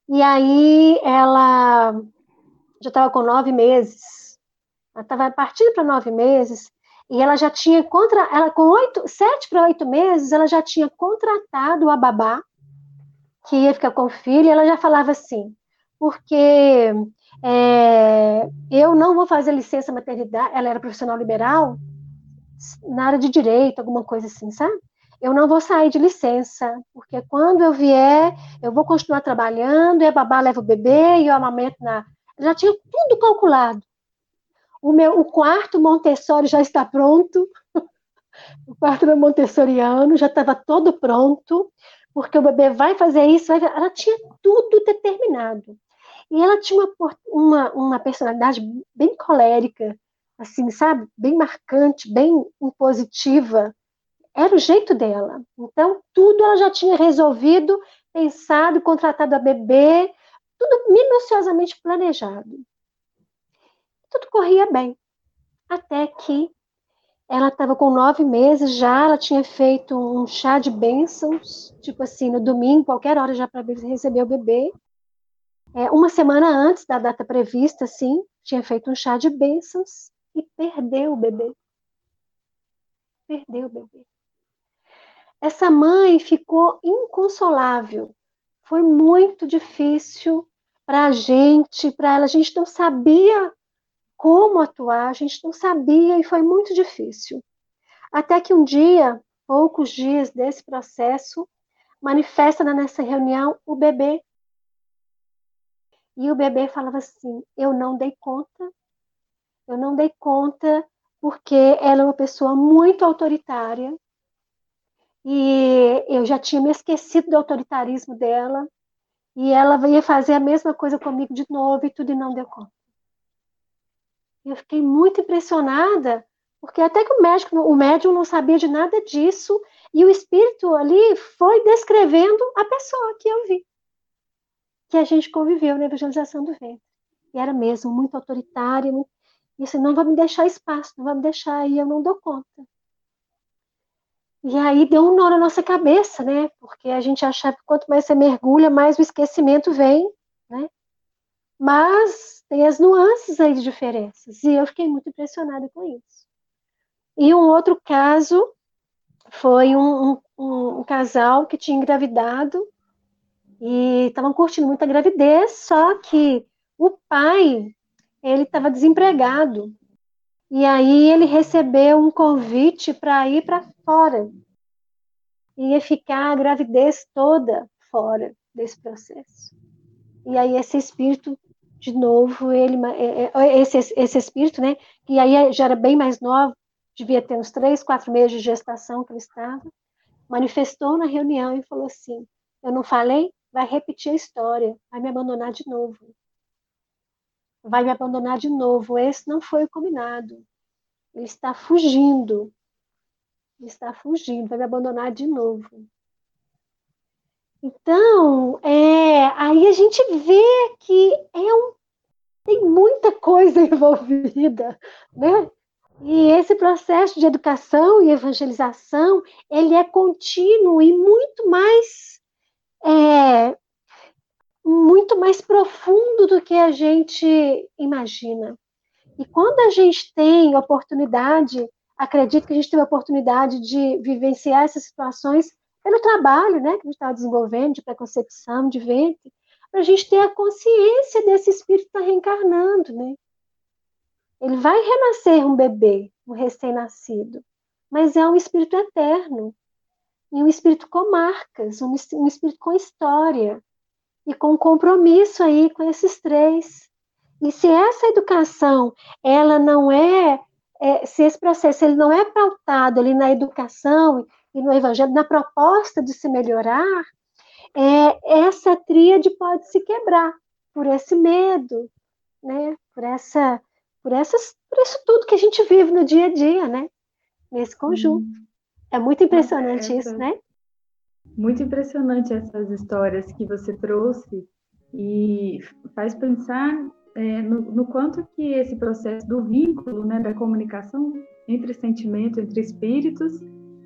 E aí ela já estava com nove meses, ela estava partindo para nove meses, e ela já tinha contra, ela com oito, sete para oito meses, ela já tinha contratado a babá que ia ficar com o filho, e ela já falava assim, porque é, eu não vou fazer licença maternidade, ela era profissional liberal, na área de direito, alguma coisa assim, sabe? Eu não vou sair de licença, porque quando eu vier, eu vou continuar trabalhando, e a babá leva o bebê, e eu amamento na. Já tinha tudo calculado. O meu o quarto Montessori já está pronto. o quarto meu Montessoriano já estava todo pronto, porque o bebê vai fazer isso, vai... ela tinha tudo determinado. E ela tinha uma, uma, uma personalidade bem colérica, assim, sabe? Bem marcante, bem impositiva. Era o jeito dela. Então, tudo ela já tinha resolvido, pensado, contratado a bebê, tudo minuciosamente planejado. Tudo corria bem. Até que ela estava com nove meses já, ela tinha feito um chá de bênçãos, tipo assim, no domingo, qualquer hora já para receber o bebê. É, uma semana antes da data prevista, assim, tinha feito um chá de bênçãos e perdeu o bebê. Perdeu o bebê. Essa mãe ficou inconsolável. Foi muito difícil para a gente, para ela. A gente não sabia como atuar, a gente não sabia e foi muito difícil. Até que um dia, poucos dias desse processo, manifesta nessa reunião o bebê. E o bebê falava assim: Eu não dei conta eu não dei conta porque ela é uma pessoa muito autoritária e eu já tinha me esquecido do autoritarismo dela e ela ia fazer a mesma coisa comigo de novo e tudo e não deu conta. Eu fiquei muito impressionada porque até que o médico, o médium não sabia de nada disso e o espírito ali foi descrevendo a pessoa que eu vi, que a gente conviveu na evangelização do ventre. E era mesmo muito autoritária, muito e assim, não vai me deixar espaço, não vai me deixar aí, eu não dou conta. E aí deu um nó na nossa cabeça, né? Porque a gente achava que quanto mais você mergulha, mais o esquecimento vem, né? Mas tem as nuances aí de diferenças. E eu fiquei muito impressionada com isso. E um outro caso foi um, um, um casal que tinha engravidado e estavam curtindo muita gravidez, só que o pai ele estava desempregado. E aí ele recebeu um convite para ir para fora. Ia ficar a gravidez toda fora desse processo. E aí esse espírito, de novo, ele é, é, é, esse, esse espírito, né? Que aí já era bem mais novo, devia ter uns três, quatro meses de gestação que ele estava, manifestou na reunião e falou assim: Eu não falei? Vai repetir a história, vai me abandonar de novo vai me abandonar de novo. Esse não foi o combinado. Ele está fugindo. Ele está fugindo, vai me abandonar de novo. Então, é, aí a gente vê que é um, tem muita coisa envolvida, né? E esse processo de educação e evangelização, ele é contínuo e muito mais é, muito mais profundo do que a gente imagina. E quando a gente tem oportunidade, acredito que a gente tem a oportunidade de vivenciar essas situações pelo trabalho né, que a gente está desenvolvendo, de preconcepção, de ventre, para a gente ter a consciência desse espírito que está reencarnando. Né? Ele vai renascer um bebê, um recém-nascido, mas é um espírito eterno, e um espírito com marcas, um, um espírito com história, e com compromisso aí com esses três. E se essa educação, ela não é, é se esse processo ele não é pautado ali na educação e no evangelho, na proposta de se melhorar, é, essa tríade pode se quebrar por esse medo, né? Por essa, por essas, por isso tudo que a gente vive no dia a dia, né? Nesse conjunto. Hum. É muito impressionante isso, né? Muito impressionante essas histórias que você trouxe e faz pensar é, no, no, quanto que esse processo do vínculo, né, da comunicação entre sentimentos, entre espíritos,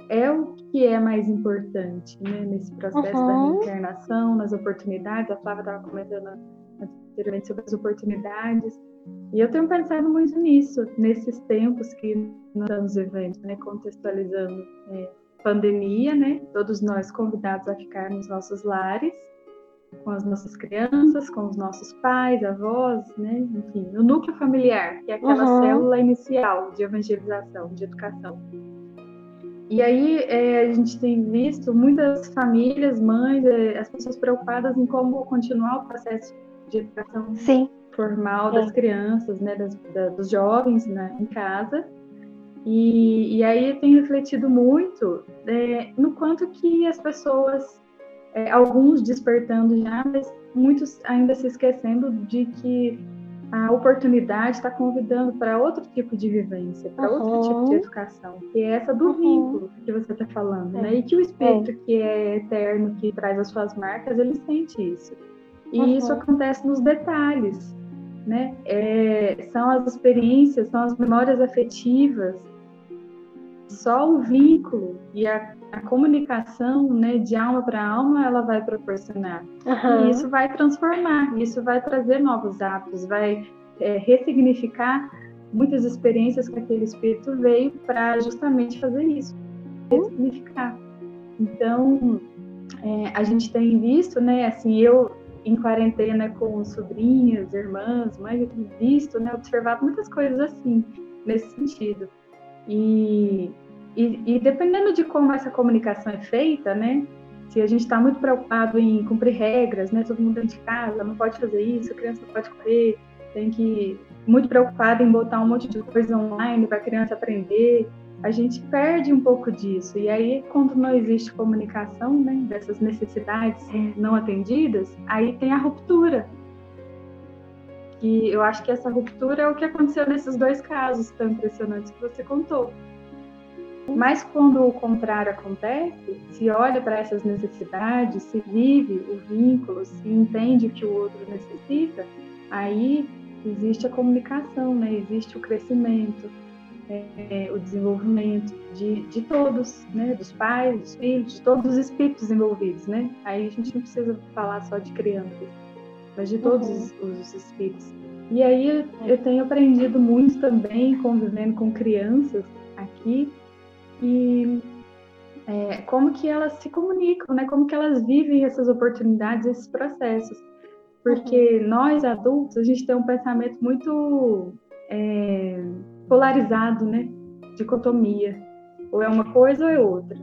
é o que é mais importante né, nesse processo uhum. da reencarnação, nas oportunidades. A Flávia estava comentando anteriormente sobre as oportunidades. E eu tenho pensado muito nisso, nesses tempos que nós estamos vivendo, né, contextualizando é, pandemia, né, todos nós convidados a ficar nos nossos lares, com as nossas crianças, com os nossos pais, avós, né, enfim, o núcleo familiar, que é aquela uhum. célula inicial de evangelização, de educação. E aí é, a gente tem visto muitas famílias, mães, é, as pessoas preocupadas em como continuar o processo de educação Sim. formal das crianças, né, das, da, dos jovens né, em casa. E, e aí tem refletido muito é, no quanto que as pessoas, é, alguns despertando já, mas muitos ainda se esquecendo de que a oportunidade está convidando para outro tipo de vivência, para uhum. outro tipo de educação, que é essa do uhum. vínculo que você está falando, é. né? E que o espírito é. que é eterno, que traz as suas marcas, ele sente isso. E uhum. isso acontece nos detalhes, né? É, são as experiências, são as memórias afetivas. Só o vínculo e a, a comunicação, né, de alma para alma, ela vai proporcionar. Uhum. E isso vai transformar, isso vai trazer novos hábitos, vai é, ressignificar muitas experiências que aquele espírito veio para justamente fazer isso, ressignificar. Então, é, a gente tem visto, né, assim, eu em quarentena com sobrinhas, irmãs, mães, eu tenho visto, né, observado muitas coisas assim, nesse sentido. E, e, e dependendo de como essa comunicação é feita, né, se a gente está muito preocupado em cumprir regras, né, todo mundo dentro de casa, não pode fazer isso, a criança não pode correr, tem que muito preocupado em botar um monte de coisa online para a criança aprender, a gente perde um pouco disso. E aí, quando não existe comunicação né, dessas necessidades não atendidas, aí tem a ruptura. E eu acho que essa ruptura é o que aconteceu nesses dois casos tão impressionantes que você contou. Mas quando o contrário acontece, se olha para essas necessidades, se vive o vínculo, se entende o que o outro necessita, aí existe a comunicação, né? existe o crescimento, é, o desenvolvimento de, de todos, né? Dos pais, dos filhos, de todos os espíritos envolvidos, né? Aí a gente não precisa falar só de crianças, mas de todos uhum. os, os espíritos. E aí eu tenho aprendido muito também convivendo com crianças aqui e é, como que elas se comunicam, né? Como que elas vivem essas oportunidades, esses processos. Porque uhum. nós adultos a gente tem um pensamento muito é, polarizado, né? Dicotomia. Ou é uma coisa ou é outra.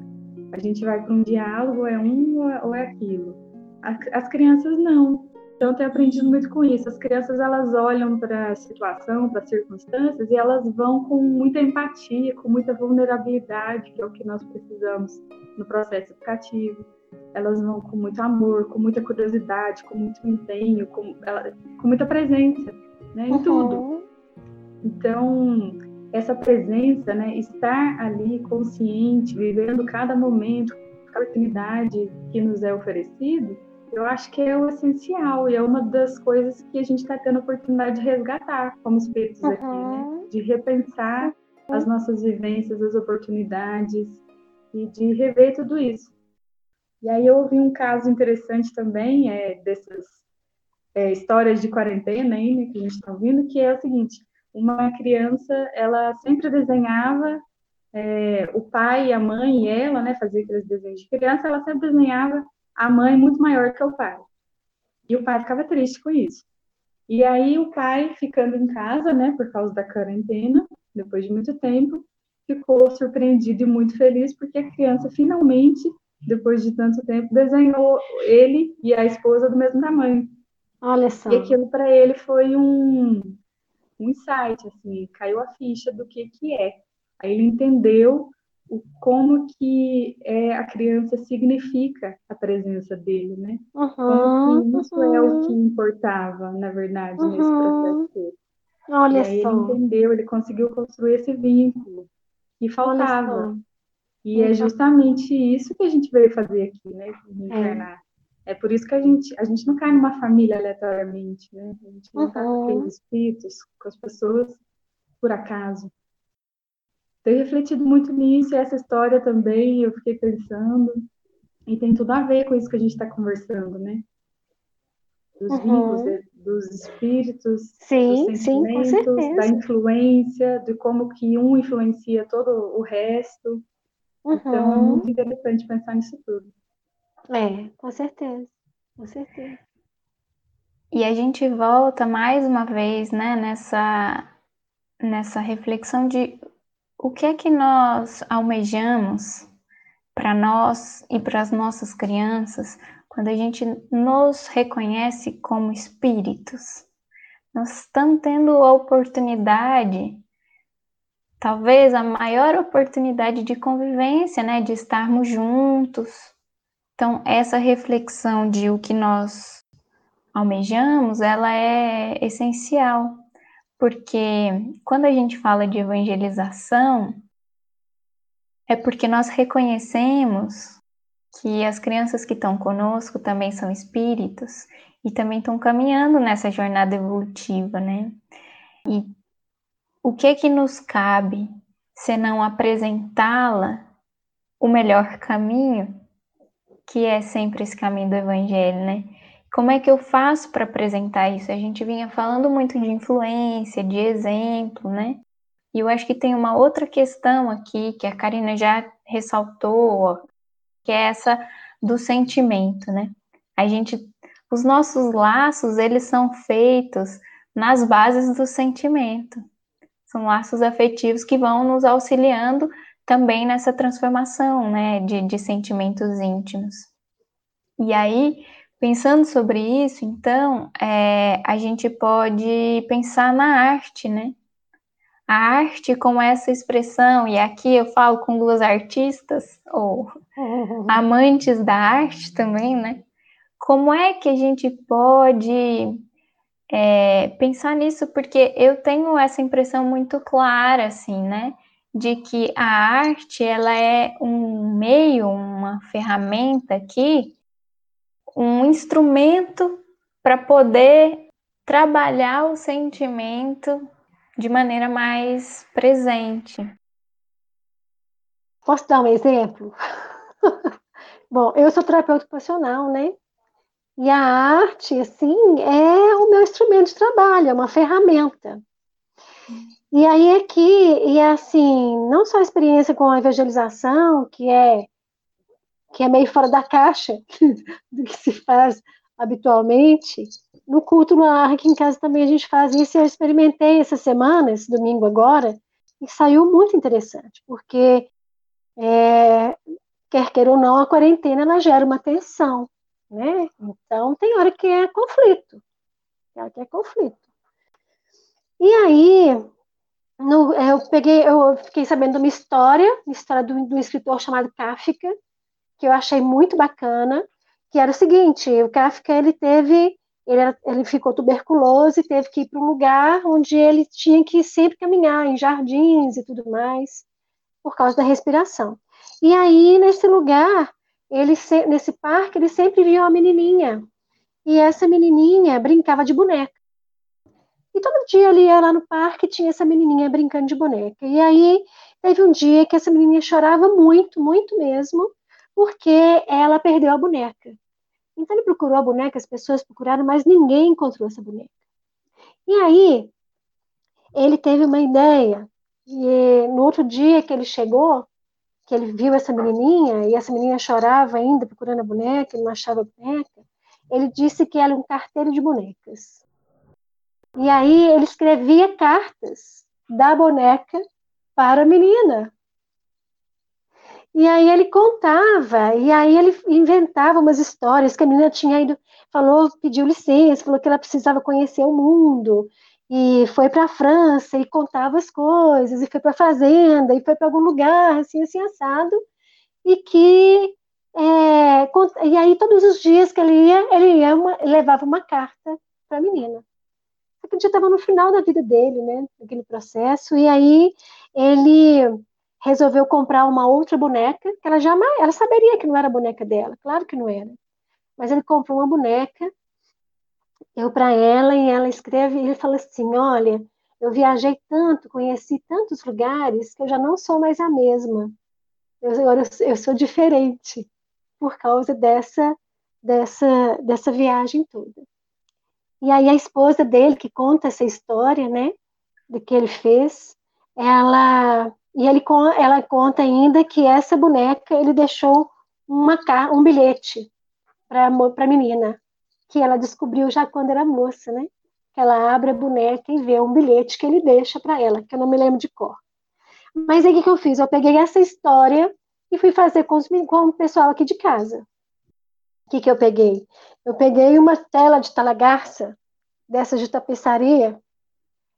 A gente vai para um diálogo, é um ou é aquilo. As crianças não. Então, tenho aprendido muito com isso. As crianças, elas olham para a situação, para as circunstâncias, e elas vão com muita empatia, com muita vulnerabilidade, que é o que nós precisamos no processo educativo. Elas vão com muito amor, com muita curiosidade, com muito empenho, com, com muita presença, né, em uhum. tudo. Então, essa presença, né, estar ali consciente, vivendo cada momento, cada oportunidade que nos é oferecido, eu acho que é o essencial e é uma das coisas que a gente está tendo a oportunidade de resgatar como espíritos uhum. aqui, né? De repensar as nossas vivências, as oportunidades e de rever tudo isso. E aí eu ouvi um caso interessante também, é, dessas é, histórias de quarentena aí, né, que a gente está ouvindo, que é o seguinte, uma criança, ela sempre desenhava, é, o pai, a mãe e ela, né, fazia aqueles desenhos de criança, ela sempre desenhava a mãe muito maior que o pai. E o pai ficava triste com isso. E aí o pai, ficando em casa, né, por causa da quarentena, depois de muito tempo, ficou surpreendido e muito feliz porque a criança finalmente, depois de tanto tempo, desenhou ele e a esposa do mesmo tamanho. Olha só. E aquilo para ele foi um um insight, assim, caiu a ficha do que que é. Aí ele entendeu o, como que é, a criança significa a presença dele, né? Uhum, como isso uhum. é o que importava, na verdade, uhum. nesse processo. Olha e aí só. ele entendeu, ele conseguiu construir esse vínculo que faltava. E é justamente isso que a gente veio fazer aqui, né? Encarnar. É por isso que a gente, a gente não cai numa família aleatoriamente, né? A gente não está uhum. com aqueles espíritos, com as pessoas por acaso. tenho refletido muito nisso, e essa história também eu fiquei pensando, e tem tudo a ver com isso que a gente está conversando, né? Dos uhum. vínculos, dos espíritos, sim, dos sentimentos, sim, da influência, de como que um influencia todo o resto. Uhum. Então é uhum. muito interessante pensar nisso tudo. É, com certeza, com certeza. E a gente volta mais uma vez, né, nessa, nessa reflexão de o que é que nós almejamos para nós e para as nossas crianças quando a gente nos reconhece como espíritos. Nós estamos tendo a oportunidade, talvez a maior oportunidade de convivência, né, de estarmos juntos. Então, essa reflexão de o que nós almejamos, ela é essencial, porque quando a gente fala de evangelização, é porque nós reconhecemos que as crianças que estão conosco também são espíritos e também estão caminhando nessa jornada evolutiva, né? E o que que nos cabe senão apresentá-la o melhor caminho, que é sempre esse caminho do evangelho, né? Como é que eu faço para apresentar isso? A gente vinha falando muito de influência, de exemplo, né? E eu acho que tem uma outra questão aqui que a Karina já ressaltou, que é essa do sentimento, né? A gente, os nossos laços, eles são feitos nas bases do sentimento. São laços afetivos que vão nos auxiliando também nessa transformação, né, de, de sentimentos íntimos. E aí, Pensando sobre isso, então, é, a gente pode pensar na arte, né? A arte como essa expressão, e aqui eu falo com duas artistas, ou uhum. amantes da arte também, né? Como é que a gente pode é, pensar nisso? Porque eu tenho essa impressão muito clara, assim, né? De que a arte, ela é um meio, uma ferramenta aqui um instrumento para poder trabalhar o sentimento de maneira mais presente. Posso dar um exemplo? Bom, eu sou terapeuta ocupacional, né? E a arte, assim, é o meu instrumento de trabalho, é uma ferramenta. E aí é que, e é assim, não só a experiência com a evangelização, que é que é meio fora da caixa do que se faz habitualmente. No culto no ar, aqui em casa também a gente faz isso. Eu experimentei essa semana, esse domingo agora, e saiu muito interessante, porque é, quer queira ou não, a quarentena ela gera uma tensão, né? Então tem hora que é conflito, tem hora que é conflito. E aí, no, eu peguei, eu fiquei sabendo uma história, uma história de um escritor chamado Kafka, que eu achei muito bacana, que era o seguinte, o Kafka, ele teve, ele, ele ficou tuberculoso e teve que ir para um lugar onde ele tinha que sempre caminhar, em jardins e tudo mais, por causa da respiração. E aí, nesse lugar, ele nesse parque, ele sempre via uma menininha, e essa menininha brincava de boneca. E todo dia ele ia lá no parque tinha essa menininha brincando de boneca. E aí teve um dia que essa menininha chorava muito, muito mesmo, porque ela perdeu a boneca. Então ele procurou a boneca, as pessoas procuraram, mas ninguém encontrou essa boneca. E aí ele teve uma ideia. E no outro dia que ele chegou, que ele viu essa menininha e essa menina chorava ainda procurando a boneca, ele não achava a boneca, ele disse que era um carteiro de bonecas. E aí ele escrevia cartas da boneca para a menina, e aí ele contava, e aí ele inventava umas histórias que a menina tinha ido, falou, pediu licença, falou que ela precisava conhecer o mundo, e foi para a França e contava as coisas, e foi para a fazenda, e foi para algum lugar, assim, assim, assado, e que, é, e aí todos os dias que ele ia, ele ia uma, levava uma carta para a menina. Que já estava no final da vida dele, né, aquele processo, e aí ele resolveu comprar uma outra boneca, que ela jamais, ela saberia que não era a boneca dela, claro que não era. Mas ele comprou uma boneca, eu para ela e ela escreve, e ele fala assim: "Olha, eu viajei tanto, conheci tantos lugares que eu já não sou mais a mesma. Eu, agora eu, eu sou diferente por causa dessa, dessa, dessa viagem toda. E aí a esposa dele, que conta essa história, né, do que ele fez, ela e ele, ela conta ainda que essa boneca ele deixou uma, um bilhete para a menina, que ela descobriu já quando era moça, né? Que ela abre a boneca e vê um bilhete que ele deixa para ela, que eu não me lembro de cor. Mas aí o que eu fiz? Eu peguei essa história e fui fazer com, os, com o pessoal aqui de casa. O que, que eu peguei? Eu peguei uma tela de talagarça, dessa de tapeçaria.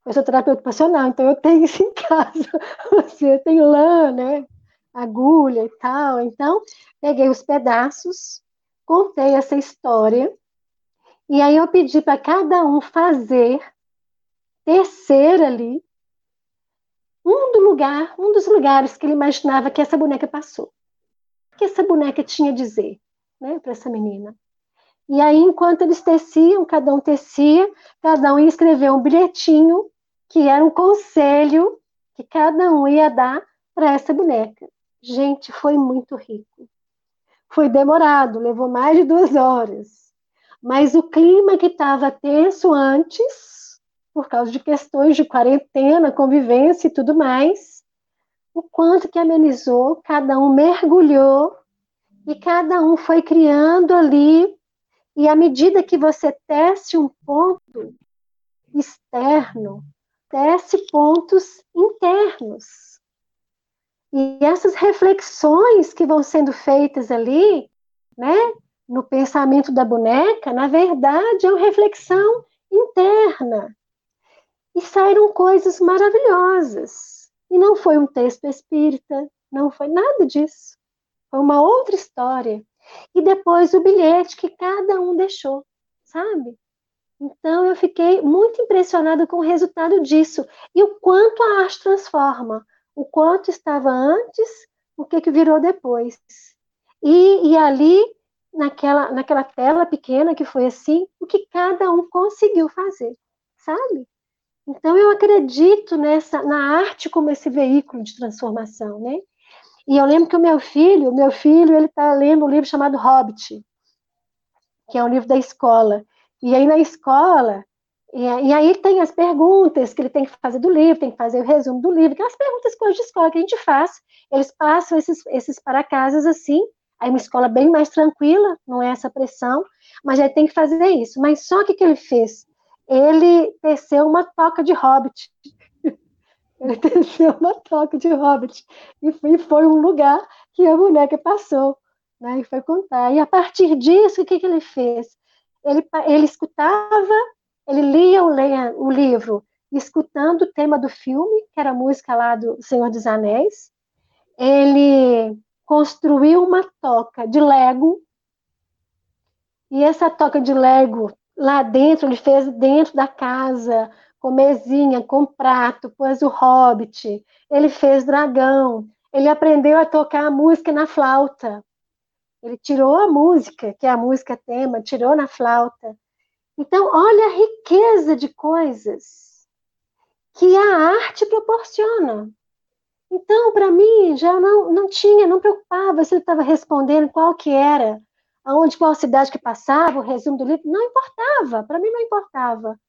Eu sou terapeuta ocupacional, então eu tenho isso em casa. Você tem lã, né? Agulha e tal. Então, peguei os pedaços, contei essa história, e aí eu pedi para cada um fazer, tecer ali, um do lugar, um dos lugares que ele imaginava que essa boneca passou. O que essa boneca tinha a dizer, né, para essa menina? E aí, enquanto eles teciam, cada um tecia, cada um ia escrever um bilhetinho que era um conselho que cada um ia dar para essa boneca. Gente, foi muito rico. Foi demorado, levou mais de duas horas. Mas o clima que estava tenso antes, por causa de questões de quarentena, convivência e tudo mais, o quanto que amenizou, cada um mergulhou e cada um foi criando ali. E à medida que você teste um ponto externo, teste pontos internos. E essas reflexões que vão sendo feitas ali, né, no pensamento da boneca, na verdade é uma reflexão interna. E saíram coisas maravilhosas. E não foi um texto espírita, não foi nada disso. Foi uma outra história. E depois o bilhete que cada um deixou, sabe? Então eu fiquei muito impressionada com o resultado disso e o quanto a arte transforma o quanto estava antes, o que, que virou depois. E, e ali, naquela, naquela tela pequena que foi assim, o que cada um conseguiu fazer, sabe? Então eu acredito nessa na arte como esse veículo de transformação, né? E eu lembro que o meu filho, meu filho, ele está lendo um livro chamado Hobbit, que é um livro da escola. E aí na escola e, aí tem as perguntas que ele tem que fazer do livro, tem que fazer o resumo do livro, que é as perguntas coisas de escola que a gente faz. Eles passam esses, esses para casas assim, aí uma escola bem mais tranquila, não é essa pressão, mas ele tem que fazer isso. Mas só que o que ele fez? Ele teceu uma toca de hobbit. Ele teceu uma toca de hobbit. E foi, foi um lugar que a boneca passou, né? E foi contar. E a partir disso, o que, que ele fez? Ele, ele escutava ele lia o, o livro escutando o tema do filme, que era a música lá do Senhor dos Anéis. Ele construiu uma toca de Lego. E essa toca de Lego, lá dentro, ele fez dentro da casa, com mesinha, com prato, pôs o hobbit, ele fez dragão, ele aprendeu a tocar a música na flauta. Ele tirou a música, que é a música tema, tirou na flauta. Então, olha a riqueza de coisas que a arte proporciona. Então, para mim, já não, não tinha, não preocupava se ele estava respondendo qual que era, aonde, qual cidade que passava, o resumo do livro, não importava, para mim não importava.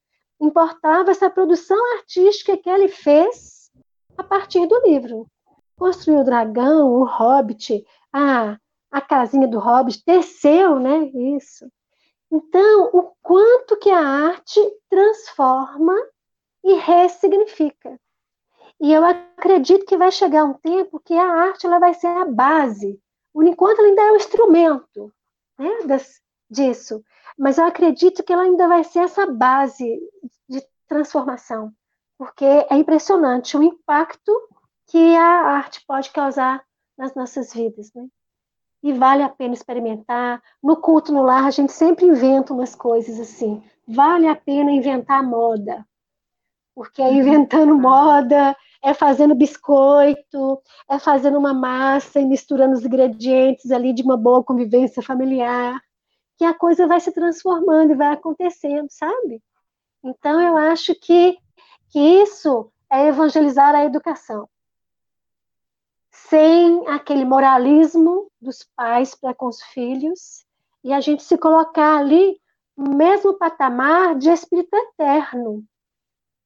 Importava essa produção artística que ele fez a partir do livro. Construiu o dragão, o hobbit, a, a casinha do hobbit, teceu, né, isso. Então, o quanto que a arte transforma e ressignifica. E eu acredito que vai chegar um tempo que a arte ela vai ser a base, enquanto ela ainda é o instrumento né, das, disso. Mas eu acredito que ela ainda vai ser essa base de transformação, porque é impressionante o impacto que a arte pode causar nas nossas vidas. Né? e vale a pena experimentar. No culto no lar, a gente sempre inventa umas coisas assim. Vale a pena inventar moda. Porque é inventando moda, é fazendo biscoito, é fazendo uma massa e misturando os ingredientes ali de uma boa convivência familiar, que a coisa vai se transformando e vai acontecendo, sabe? Então eu acho que que isso é evangelizar a educação. Sem aquele moralismo dos pais para com os filhos, e a gente se colocar ali no mesmo patamar de espírito eterno,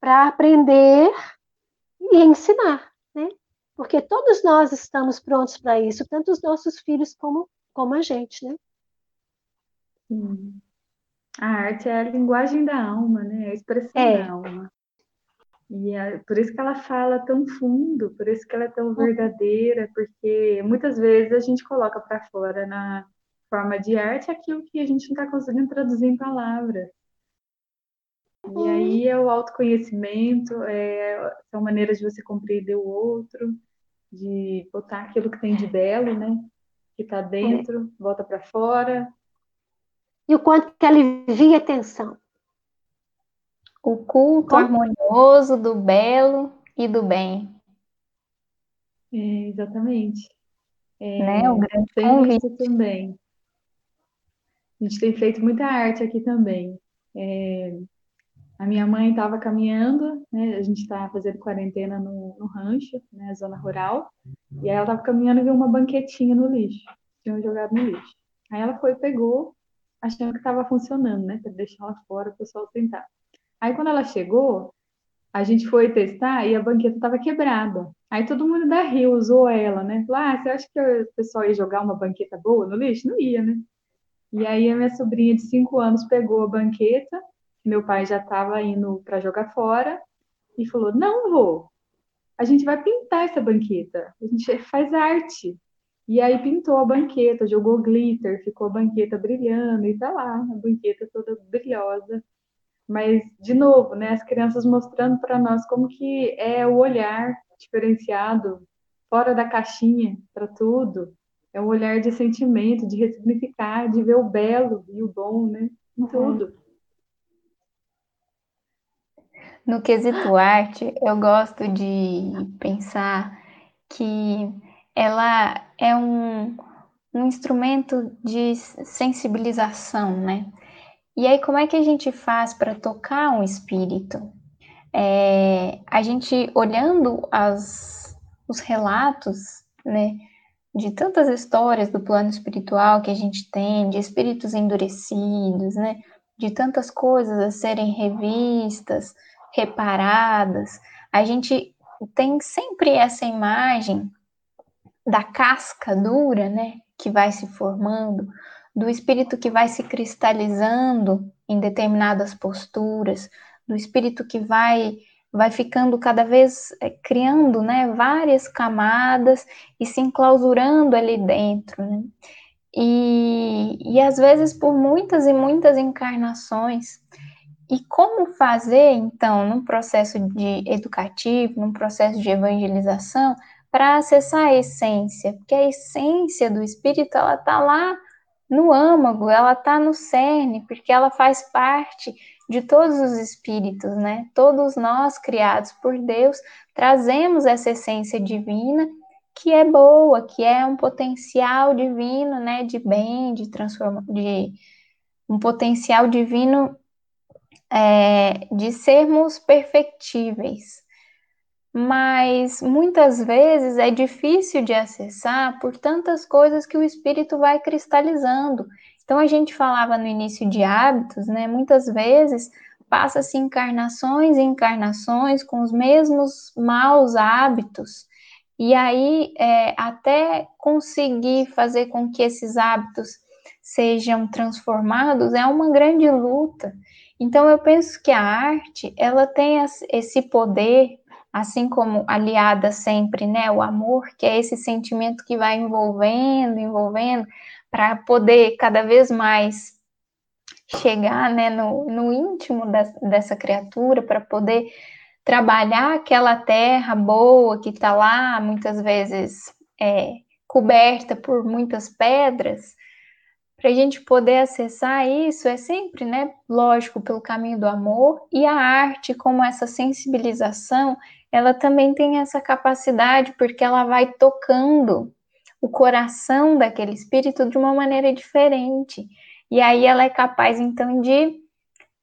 para aprender e ensinar, né? Porque todos nós estamos prontos para isso, tanto os nossos filhos como, como a gente, né? Sim. A arte é a linguagem da alma, né? É a expressão é. da alma. E é por isso que ela fala tão fundo, por isso que ela é tão uhum. verdadeira, porque muitas vezes a gente coloca para fora na forma de arte aquilo que a gente não está conseguindo traduzir em palavras. E uhum. aí é o autoconhecimento, é, são maneiras de você compreender o outro, de botar aquilo que tem de belo, né? Que está dentro, é. volta para fora. E o quanto que alivia a tensão. O culto Como? harmonioso do belo e do bem. É, exatamente. É, né? O grande convite. isso também. A gente tem feito muita arte aqui também. É, a minha mãe estava caminhando, né? A gente estava fazendo quarentena no, no, rancho, né? Zona rural. E aí ela estava caminhando e viu uma banquetinha no lixo. Tinham jogado no lixo. Aí ela foi, pegou, achando que estava funcionando, né? Para deixar lá fora, o pessoal sentar. Aí quando ela chegou, a gente foi testar e a banqueta estava quebrada. Aí todo mundo da Rio usou ela, né? Falou, ah, você acha que o pessoal ia jogar uma banqueta boa no lixo? Não ia, né? E aí a minha sobrinha de cinco anos pegou a banqueta, meu pai já estava indo para jogar fora, e falou, não vou, a gente vai pintar essa banqueta, a gente faz arte. E aí pintou a banqueta, jogou glitter, ficou a banqueta brilhando, e tá lá, a banqueta toda brilhosa. Mas, de novo, né, as crianças mostrando para nós como que é o olhar diferenciado, fora da caixinha para tudo. É um olhar de sentimento, de ressignificar, de ver o belo e o bom, né, em uhum. tudo. No quesito arte, eu gosto de pensar que ela é um, um instrumento de sensibilização, né? E aí, como é que a gente faz para tocar um espírito? É, a gente olhando as, os relatos, né, de tantas histórias do plano espiritual que a gente tem, de espíritos endurecidos, né, de tantas coisas a serem revistas, reparadas, a gente tem sempre essa imagem da casca dura, né, que vai se formando, do espírito que vai se cristalizando em determinadas posturas, do espírito que vai vai ficando cada vez é, criando, né, várias camadas e se enclausurando ali dentro, né? E, e às vezes por muitas e muitas encarnações. E como fazer, então, num processo de educativo, num processo de evangelização, para acessar a essência? Porque a essência do espírito, ela está lá no âmago, ela está no cerne, porque ela faz parte de todos os espíritos, né? Todos nós criados por Deus trazemos essa essência divina que é boa, que é um potencial divino, né, de bem, de transformação, de um potencial divino é, de sermos perfectíveis mas muitas vezes é difícil de acessar por tantas coisas que o espírito vai cristalizando. Então a gente falava no início de hábitos, né? Muitas vezes passa-se encarnações e encarnações com os mesmos maus hábitos. E aí, é, até conseguir fazer com que esses hábitos sejam transformados é uma grande luta. Então, eu penso que a arte, ela tem esse poder assim como aliada sempre, né, o amor, que é esse sentimento que vai envolvendo, envolvendo, para poder cada vez mais chegar, né, no, no íntimo da, dessa criatura, para poder trabalhar aquela terra boa que está lá, muitas vezes é, coberta por muitas pedras, para a gente poder acessar isso é sempre, né, lógico, pelo caminho do amor e a arte como essa sensibilização ela também tem essa capacidade porque ela vai tocando o coração daquele espírito de uma maneira diferente. E aí ela é capaz então de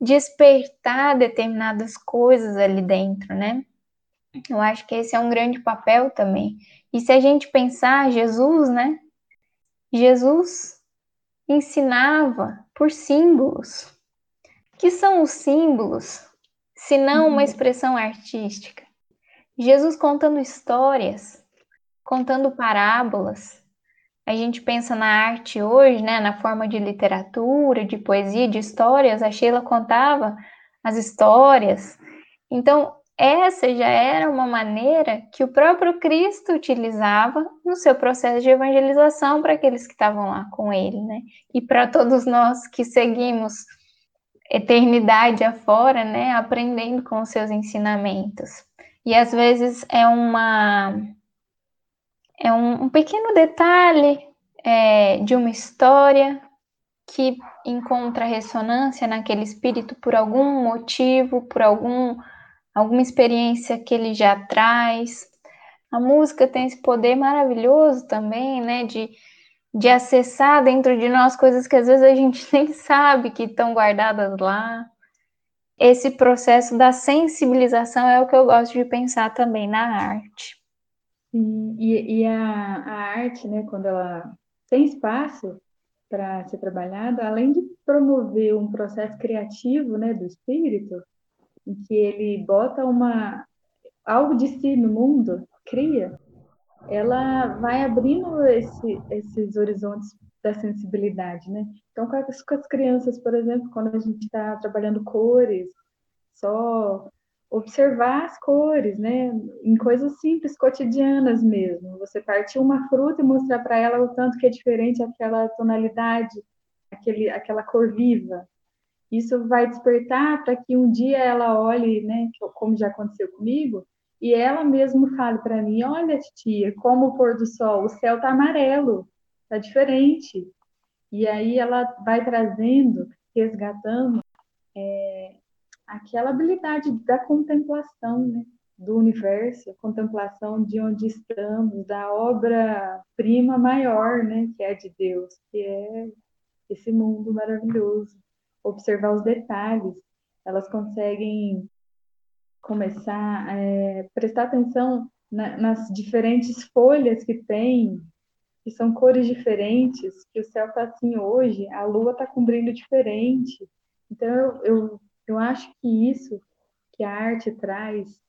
despertar determinadas coisas ali dentro, né? Eu acho que esse é um grande papel também. E se a gente pensar Jesus, né? Jesus ensinava por símbolos. Que são os símbolos, se não uma uhum. expressão artística? Jesus contando histórias, contando parábolas. A gente pensa na arte hoje, né, na forma de literatura, de poesia, de histórias. A Sheila contava as histórias. Então, essa já era uma maneira que o próprio Cristo utilizava no seu processo de evangelização para aqueles que estavam lá com ele, né? E para todos nós que seguimos eternidade afora, né, aprendendo com os seus ensinamentos. E às vezes é uma é um, um pequeno detalhe é, de uma história que encontra ressonância naquele espírito por algum motivo, por algum alguma experiência que ele já traz. A música tem esse poder maravilhoso também, né, de, de acessar dentro de nós coisas que às vezes a gente nem sabe que estão guardadas lá. Esse processo da sensibilização é o que eu gosto de pensar também na arte. E, e a, a arte, né, quando ela tem espaço para ser trabalhada, além de promover um processo criativo, né, do espírito, em que ele bota uma algo de si no mundo, cria, ela vai abrindo esse, esses horizontes da sensibilidade, né? Então, com as, com as crianças, por exemplo, quando a gente está trabalhando cores, só observar as cores, né? Em coisas simples, cotidianas mesmo. Você partir uma fruta e mostrar para ela o tanto que é diferente aquela tonalidade, aquele, aquela cor viva isso vai despertar para que um dia ela olhe, né, como já aconteceu comigo, e ela mesmo fale para mim: Olha, tia, como o pôr do sol, o céu está amarelo, está diferente. E aí ela vai trazendo, resgatando é, aquela habilidade da contemplação, né? do universo, a contemplação de onde estamos, da obra-prima maior, né, que é de Deus, que é esse mundo maravilhoso observar os detalhes, elas conseguem começar a é, prestar atenção na, nas diferentes folhas que tem, que são cores diferentes, que o céu está assim hoje, a lua está com brilho diferente. Então, eu, eu, eu acho que isso que a arte traz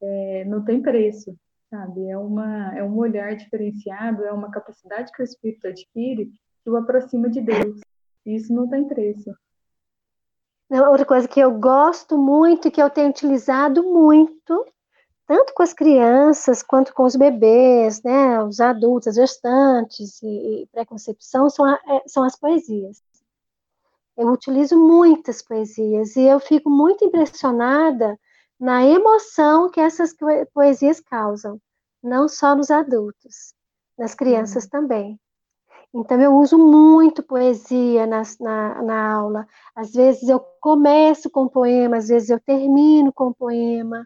é, não tem preço, sabe? É, uma, é um olhar diferenciado, é uma capacidade que o espírito adquire que o aproxima de Deus. Isso não tem preço. Outra coisa que eu gosto muito que eu tenho utilizado muito, tanto com as crianças quanto com os bebês, né, os adultos, as gestantes e, e pré-concepção, são, é, são as poesias. Eu utilizo muitas poesias e eu fico muito impressionada na emoção que essas poesias causam, não só nos adultos, nas crianças uhum. também. Então, eu uso muito poesia na, na, na, aula. Às vezes eu começo com poema, às vezes eu termino com poema,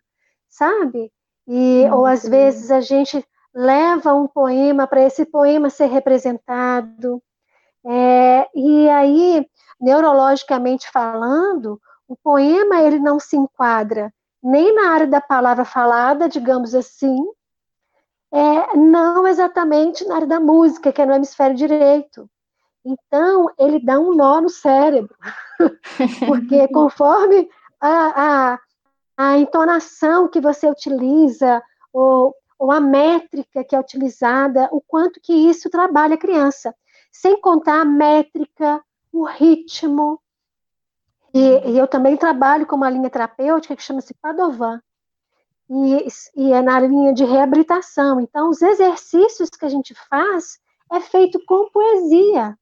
sabe? E, ou às vezes a gente leva um poema para esse poema ser representado. É, e aí, neurologicamente falando, o poema ele não se enquadra nem na área da palavra falada, digamos assim, é, não exatamente na área da música, que é no hemisfério direito. Então, ele dá um nó no cérebro, porque conforme a, a, a, entonação que você utiliza, ou, ou a métrica que é utilizada, o quanto que isso trabalha a criança. Sem contar a métrica, o ritmo. E, e eu também trabalho com uma linha terapêutica que chama-se Padovan, e, e é na linha de reabilitação. Então, os exercícios que a gente faz é feito com poesia.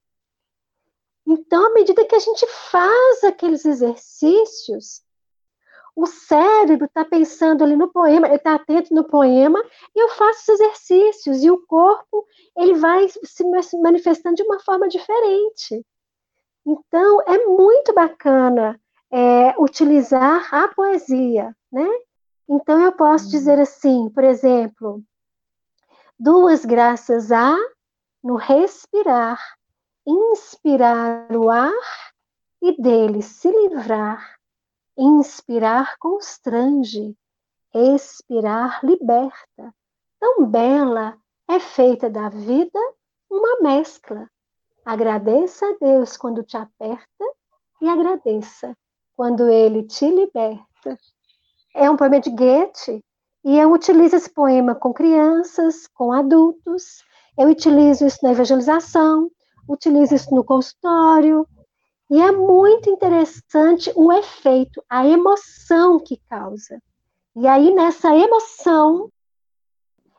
Então, à medida que a gente faz aqueles exercícios, o cérebro está pensando ali no poema, ele está atento no poema, e eu faço os exercícios, e o corpo ele vai se manifestando de uma forma diferente. Então, é muito bacana é, utilizar a poesia, né? Então, eu posso dizer uhum. assim, por exemplo, duas graças a no respirar, inspirar o ar e dele se livrar Inspirar constrange, expirar liberta. Tão bela é feita da vida uma mescla. Agradeça a Deus quando te aperta e agradeça quando ele te liberta. É um poema de Goethe e eu utilizo esse poema com crianças, com adultos, eu utilizo isso na evangelização, utilizo isso no consultório, e é muito interessante o efeito, a emoção que causa. E aí, nessa emoção,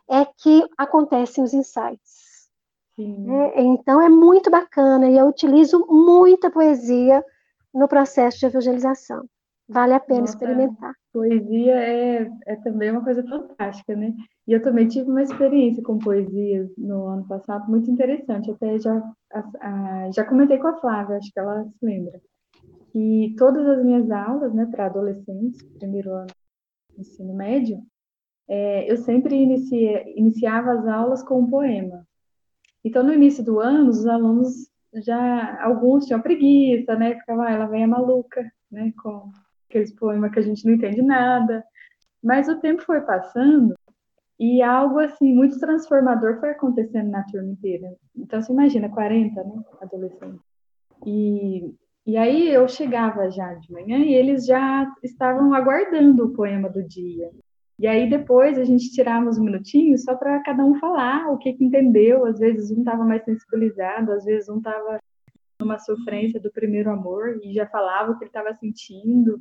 é que acontecem os insights. É, então, é muito bacana, e eu utilizo muita poesia no processo de evangelização. Vale a pena Nossa, experimentar. Poesia é, é também uma coisa fantástica, né? E eu também tive uma experiência com poesia no ano passado muito interessante. Até já, a, a, já comentei com a Flávia, acho que ela se lembra. E todas as minhas aulas, né, para adolescentes, primeiro ano do ensino médio, é, eu sempre inicia, iniciava as aulas com um poema. Então, no início do ano, os alunos já, alguns tinham preguiça, né? Ficava, ah, ela vem a maluca, né? Com aqueles poemas que a gente não entende nada. Mas o tempo foi passando e algo assim muito transformador foi acontecendo na turma inteira. Então você imagina 40, né, adolescentes. E e aí eu chegava já de manhã e eles já estavam aguardando o poema do dia. E aí depois a gente tirava uns minutinhos só para cada um falar o que, que entendeu. Às vezes um estava mais sensibilizado, às vezes um estava numa sofrência do primeiro amor e já falava o que ele estava sentindo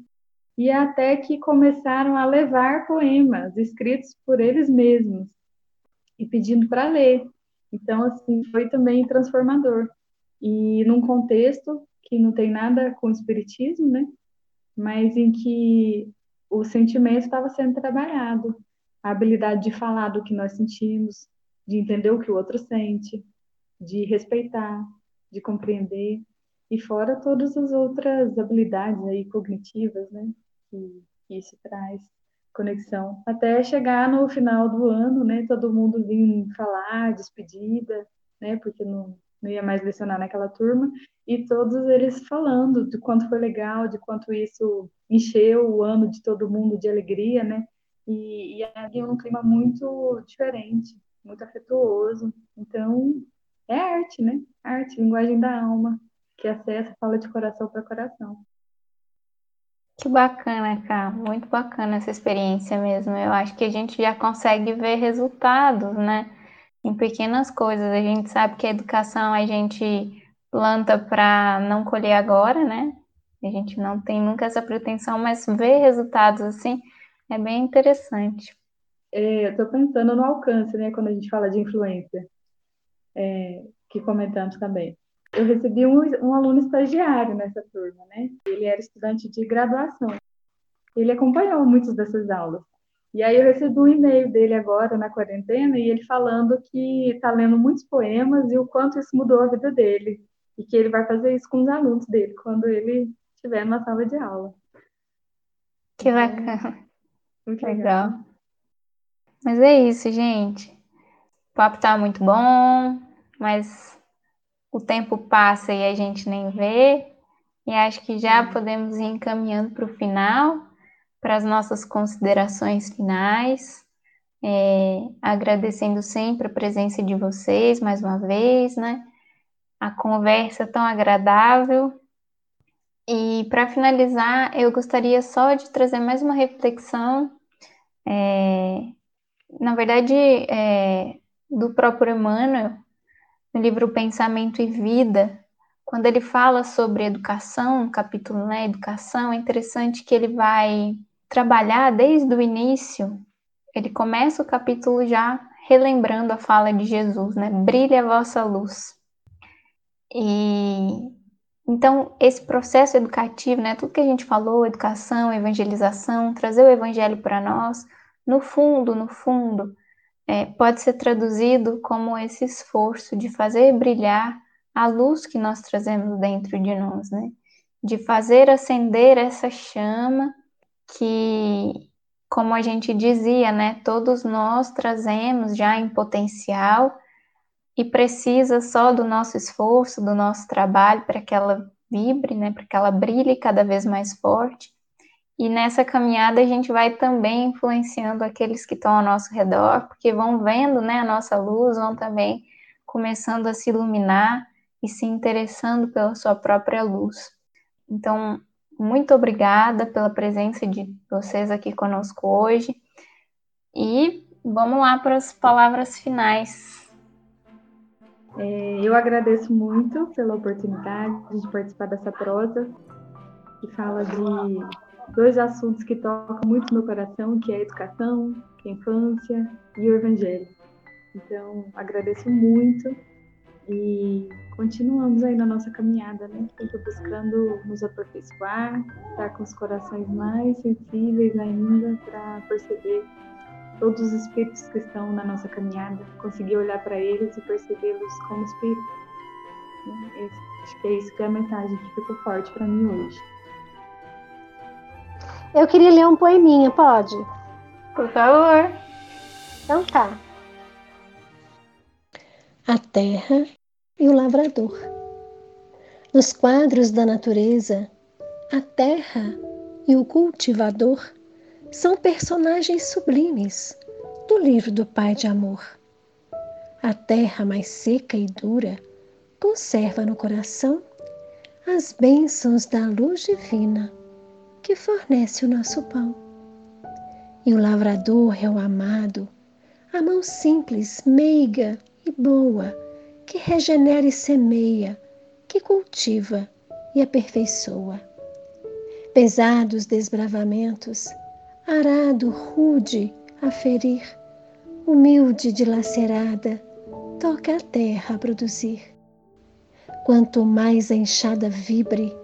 e até que começaram a levar poemas escritos por eles mesmos e pedindo para ler. Então, assim, foi também transformador. E num contexto que não tem nada com o espiritismo, né? Mas em que o sentimento estava sendo trabalhado, a habilidade de falar do que nós sentimos, de entender o que o outro sente, de respeitar, de compreender, e fora todas as outras habilidades aí cognitivas, né? Que, isso traz conexão, até chegar no final do ano, né, todo mundo vir falar, despedida, né, porque não, não ia mais lecionar naquela turma, e todos eles falando de quanto foi legal, de quanto isso encheu o ano de todo mundo de alegria, né, e, e havia um clima muito diferente, muito afetuoso, então é arte, né, arte, linguagem da alma, que acessa, fala de coração para coração. Que bacana, cara. Muito bacana essa experiência mesmo. Eu acho que a gente já consegue ver resultados, né? Em pequenas coisas. A gente sabe que a educação a gente planta para não colher agora, né? A gente não tem nunca essa pretensão, mas ver resultados assim é bem interessante. É, eu estou pensando no alcance, né? Quando a gente fala de influência, é, que comentamos também eu recebi um, um aluno estagiário nessa turma, né? Ele era estudante de graduação. Ele acompanhou muitas dessas aulas. E aí eu recebi um e-mail dele agora na quarentena e ele falando que está lendo muitos poemas e o quanto isso mudou a vida dele e que ele vai fazer isso com os alunos dele quando ele estiver na sala de aula. Que então, bacana. Muito legal. legal. Mas é isso, gente. O papo tá muito bom, mas o tempo passa e a gente nem vê, e acho que já podemos ir encaminhando para o final, para as nossas considerações finais, é, agradecendo sempre a presença de vocês mais uma vez, né? A conversa tão agradável. E para finalizar, eu gostaria só de trazer mais uma reflexão, é, na verdade, é, do próprio Emmanuel, no livro Pensamento e Vida, quando ele fala sobre educação, capítulo né, educação, é interessante que ele vai trabalhar desde o início. Ele começa o capítulo já relembrando a fala de Jesus, né? Brilha a vossa luz. E então esse processo educativo, né, tudo que a gente falou, educação, evangelização, trazer o evangelho para nós, no fundo, no fundo, é, pode ser traduzido como esse esforço de fazer brilhar a luz que nós trazemos dentro de nós, né? De fazer acender essa chama que, como a gente dizia, né? Todos nós trazemos já em potencial e precisa só do nosso esforço, do nosso trabalho para que ela vibre, né? Para que ela brilhe cada vez mais forte. E nessa caminhada a gente vai também influenciando aqueles que estão ao nosso redor, porque vão vendo né, a nossa luz, vão também começando a se iluminar e se interessando pela sua própria luz. Então, muito obrigada pela presença de vocês aqui conosco hoje. E vamos lá para as palavras finais. É, eu agradeço muito pela oportunidade de participar dessa prosa, que fala de dois assuntos que tocam muito no meu coração, que é a educação, que é a infância e o evangelho. Então, agradeço muito e continuamos aí na nossa caminhada, né? Sempre buscando nos aperfeiçoar, estar com os corações mais sensíveis ainda para perceber todos os espíritos que estão na nossa caminhada, conseguir olhar para eles e percebê-los como espíritos. Né? Acho que é isso que é a mensagem que ficou forte para mim hoje. Eu queria ler um poeminha, pode? Por favor. Então tá. A terra e o lavrador. Nos quadros da natureza, a terra e o cultivador são personagens sublimes do livro do Pai de Amor. A terra mais seca e dura conserva no coração as bênçãos da luz divina que fornece o nosso pão. E o lavrador é o amado, a mão simples, meiga e boa, que regenera e semeia, que cultiva e aperfeiçoa. Pesados desbravamentos, arado rude a ferir, humilde dilacerada, toca a terra a produzir. Quanto mais a enxada vibre,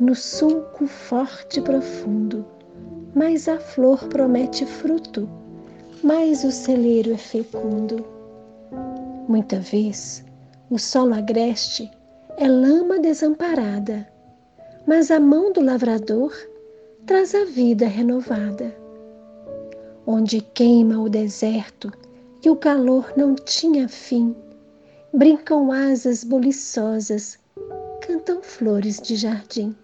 no sulco forte e profundo, mais a flor promete fruto, mais o celeiro é fecundo. Muita vez o solo agreste é lama desamparada, mas a mão do lavrador traz a vida renovada. Onde queima o deserto e o calor não tinha fim, brincam asas buliçosas, cantam flores de jardim.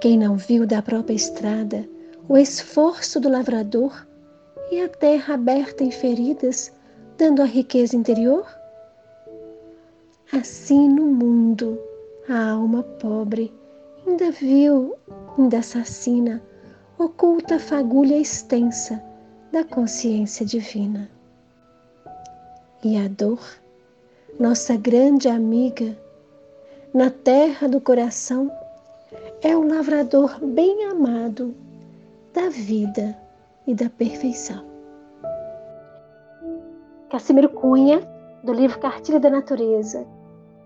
Quem não viu da própria estrada o esforço do lavrador e a terra aberta em feridas, dando a riqueza interior? Assim no mundo, a alma pobre ainda viu, ainda assassina, oculta a fagulha extensa da consciência divina. E a dor, nossa grande amiga, na terra do coração, é o lavrador bem amado da vida e da perfeição. Cassimiro Cunha, do livro Cartilha da Natureza.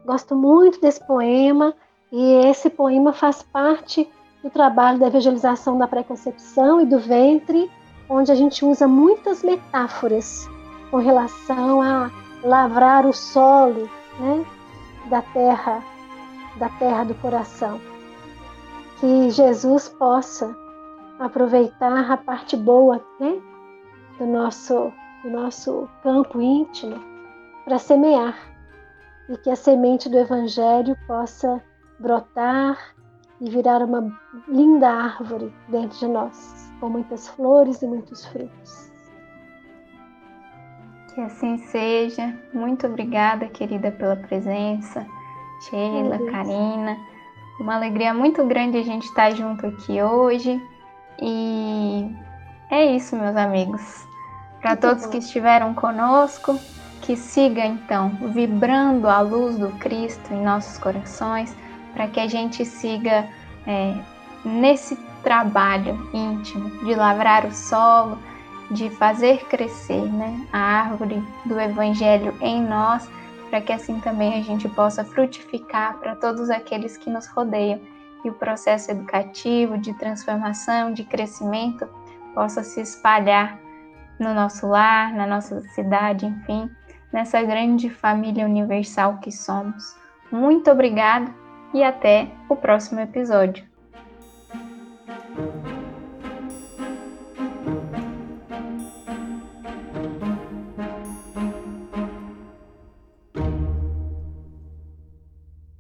Gosto muito desse poema e esse poema faz parte do trabalho da evangelização da preconcepção e do ventre, onde a gente usa muitas metáforas com relação a lavrar o solo né, da terra, da terra do coração que Jesus possa aproveitar a parte boa né, do, nosso, do nosso campo íntimo para semear e que a semente do Evangelho possa brotar e virar uma linda árvore dentro de nós, com muitas flores e muitos frutos. Que assim seja. Muito obrigada, querida, pela presença. Sheila, Karina. Uma alegria muito grande a gente estar junto aqui hoje. E é isso, meus amigos. Para todos bom. que estiveram conosco, que siga então vibrando a luz do Cristo em nossos corações, para que a gente siga é, nesse trabalho íntimo de lavrar o solo, de fazer crescer né, a árvore do Evangelho em nós para que assim também a gente possa frutificar para todos aqueles que nos rodeiam e o processo educativo, de transformação, de crescimento possa se espalhar no nosso lar, na nossa cidade, enfim, nessa grande família universal que somos. Muito obrigada e até o próximo episódio.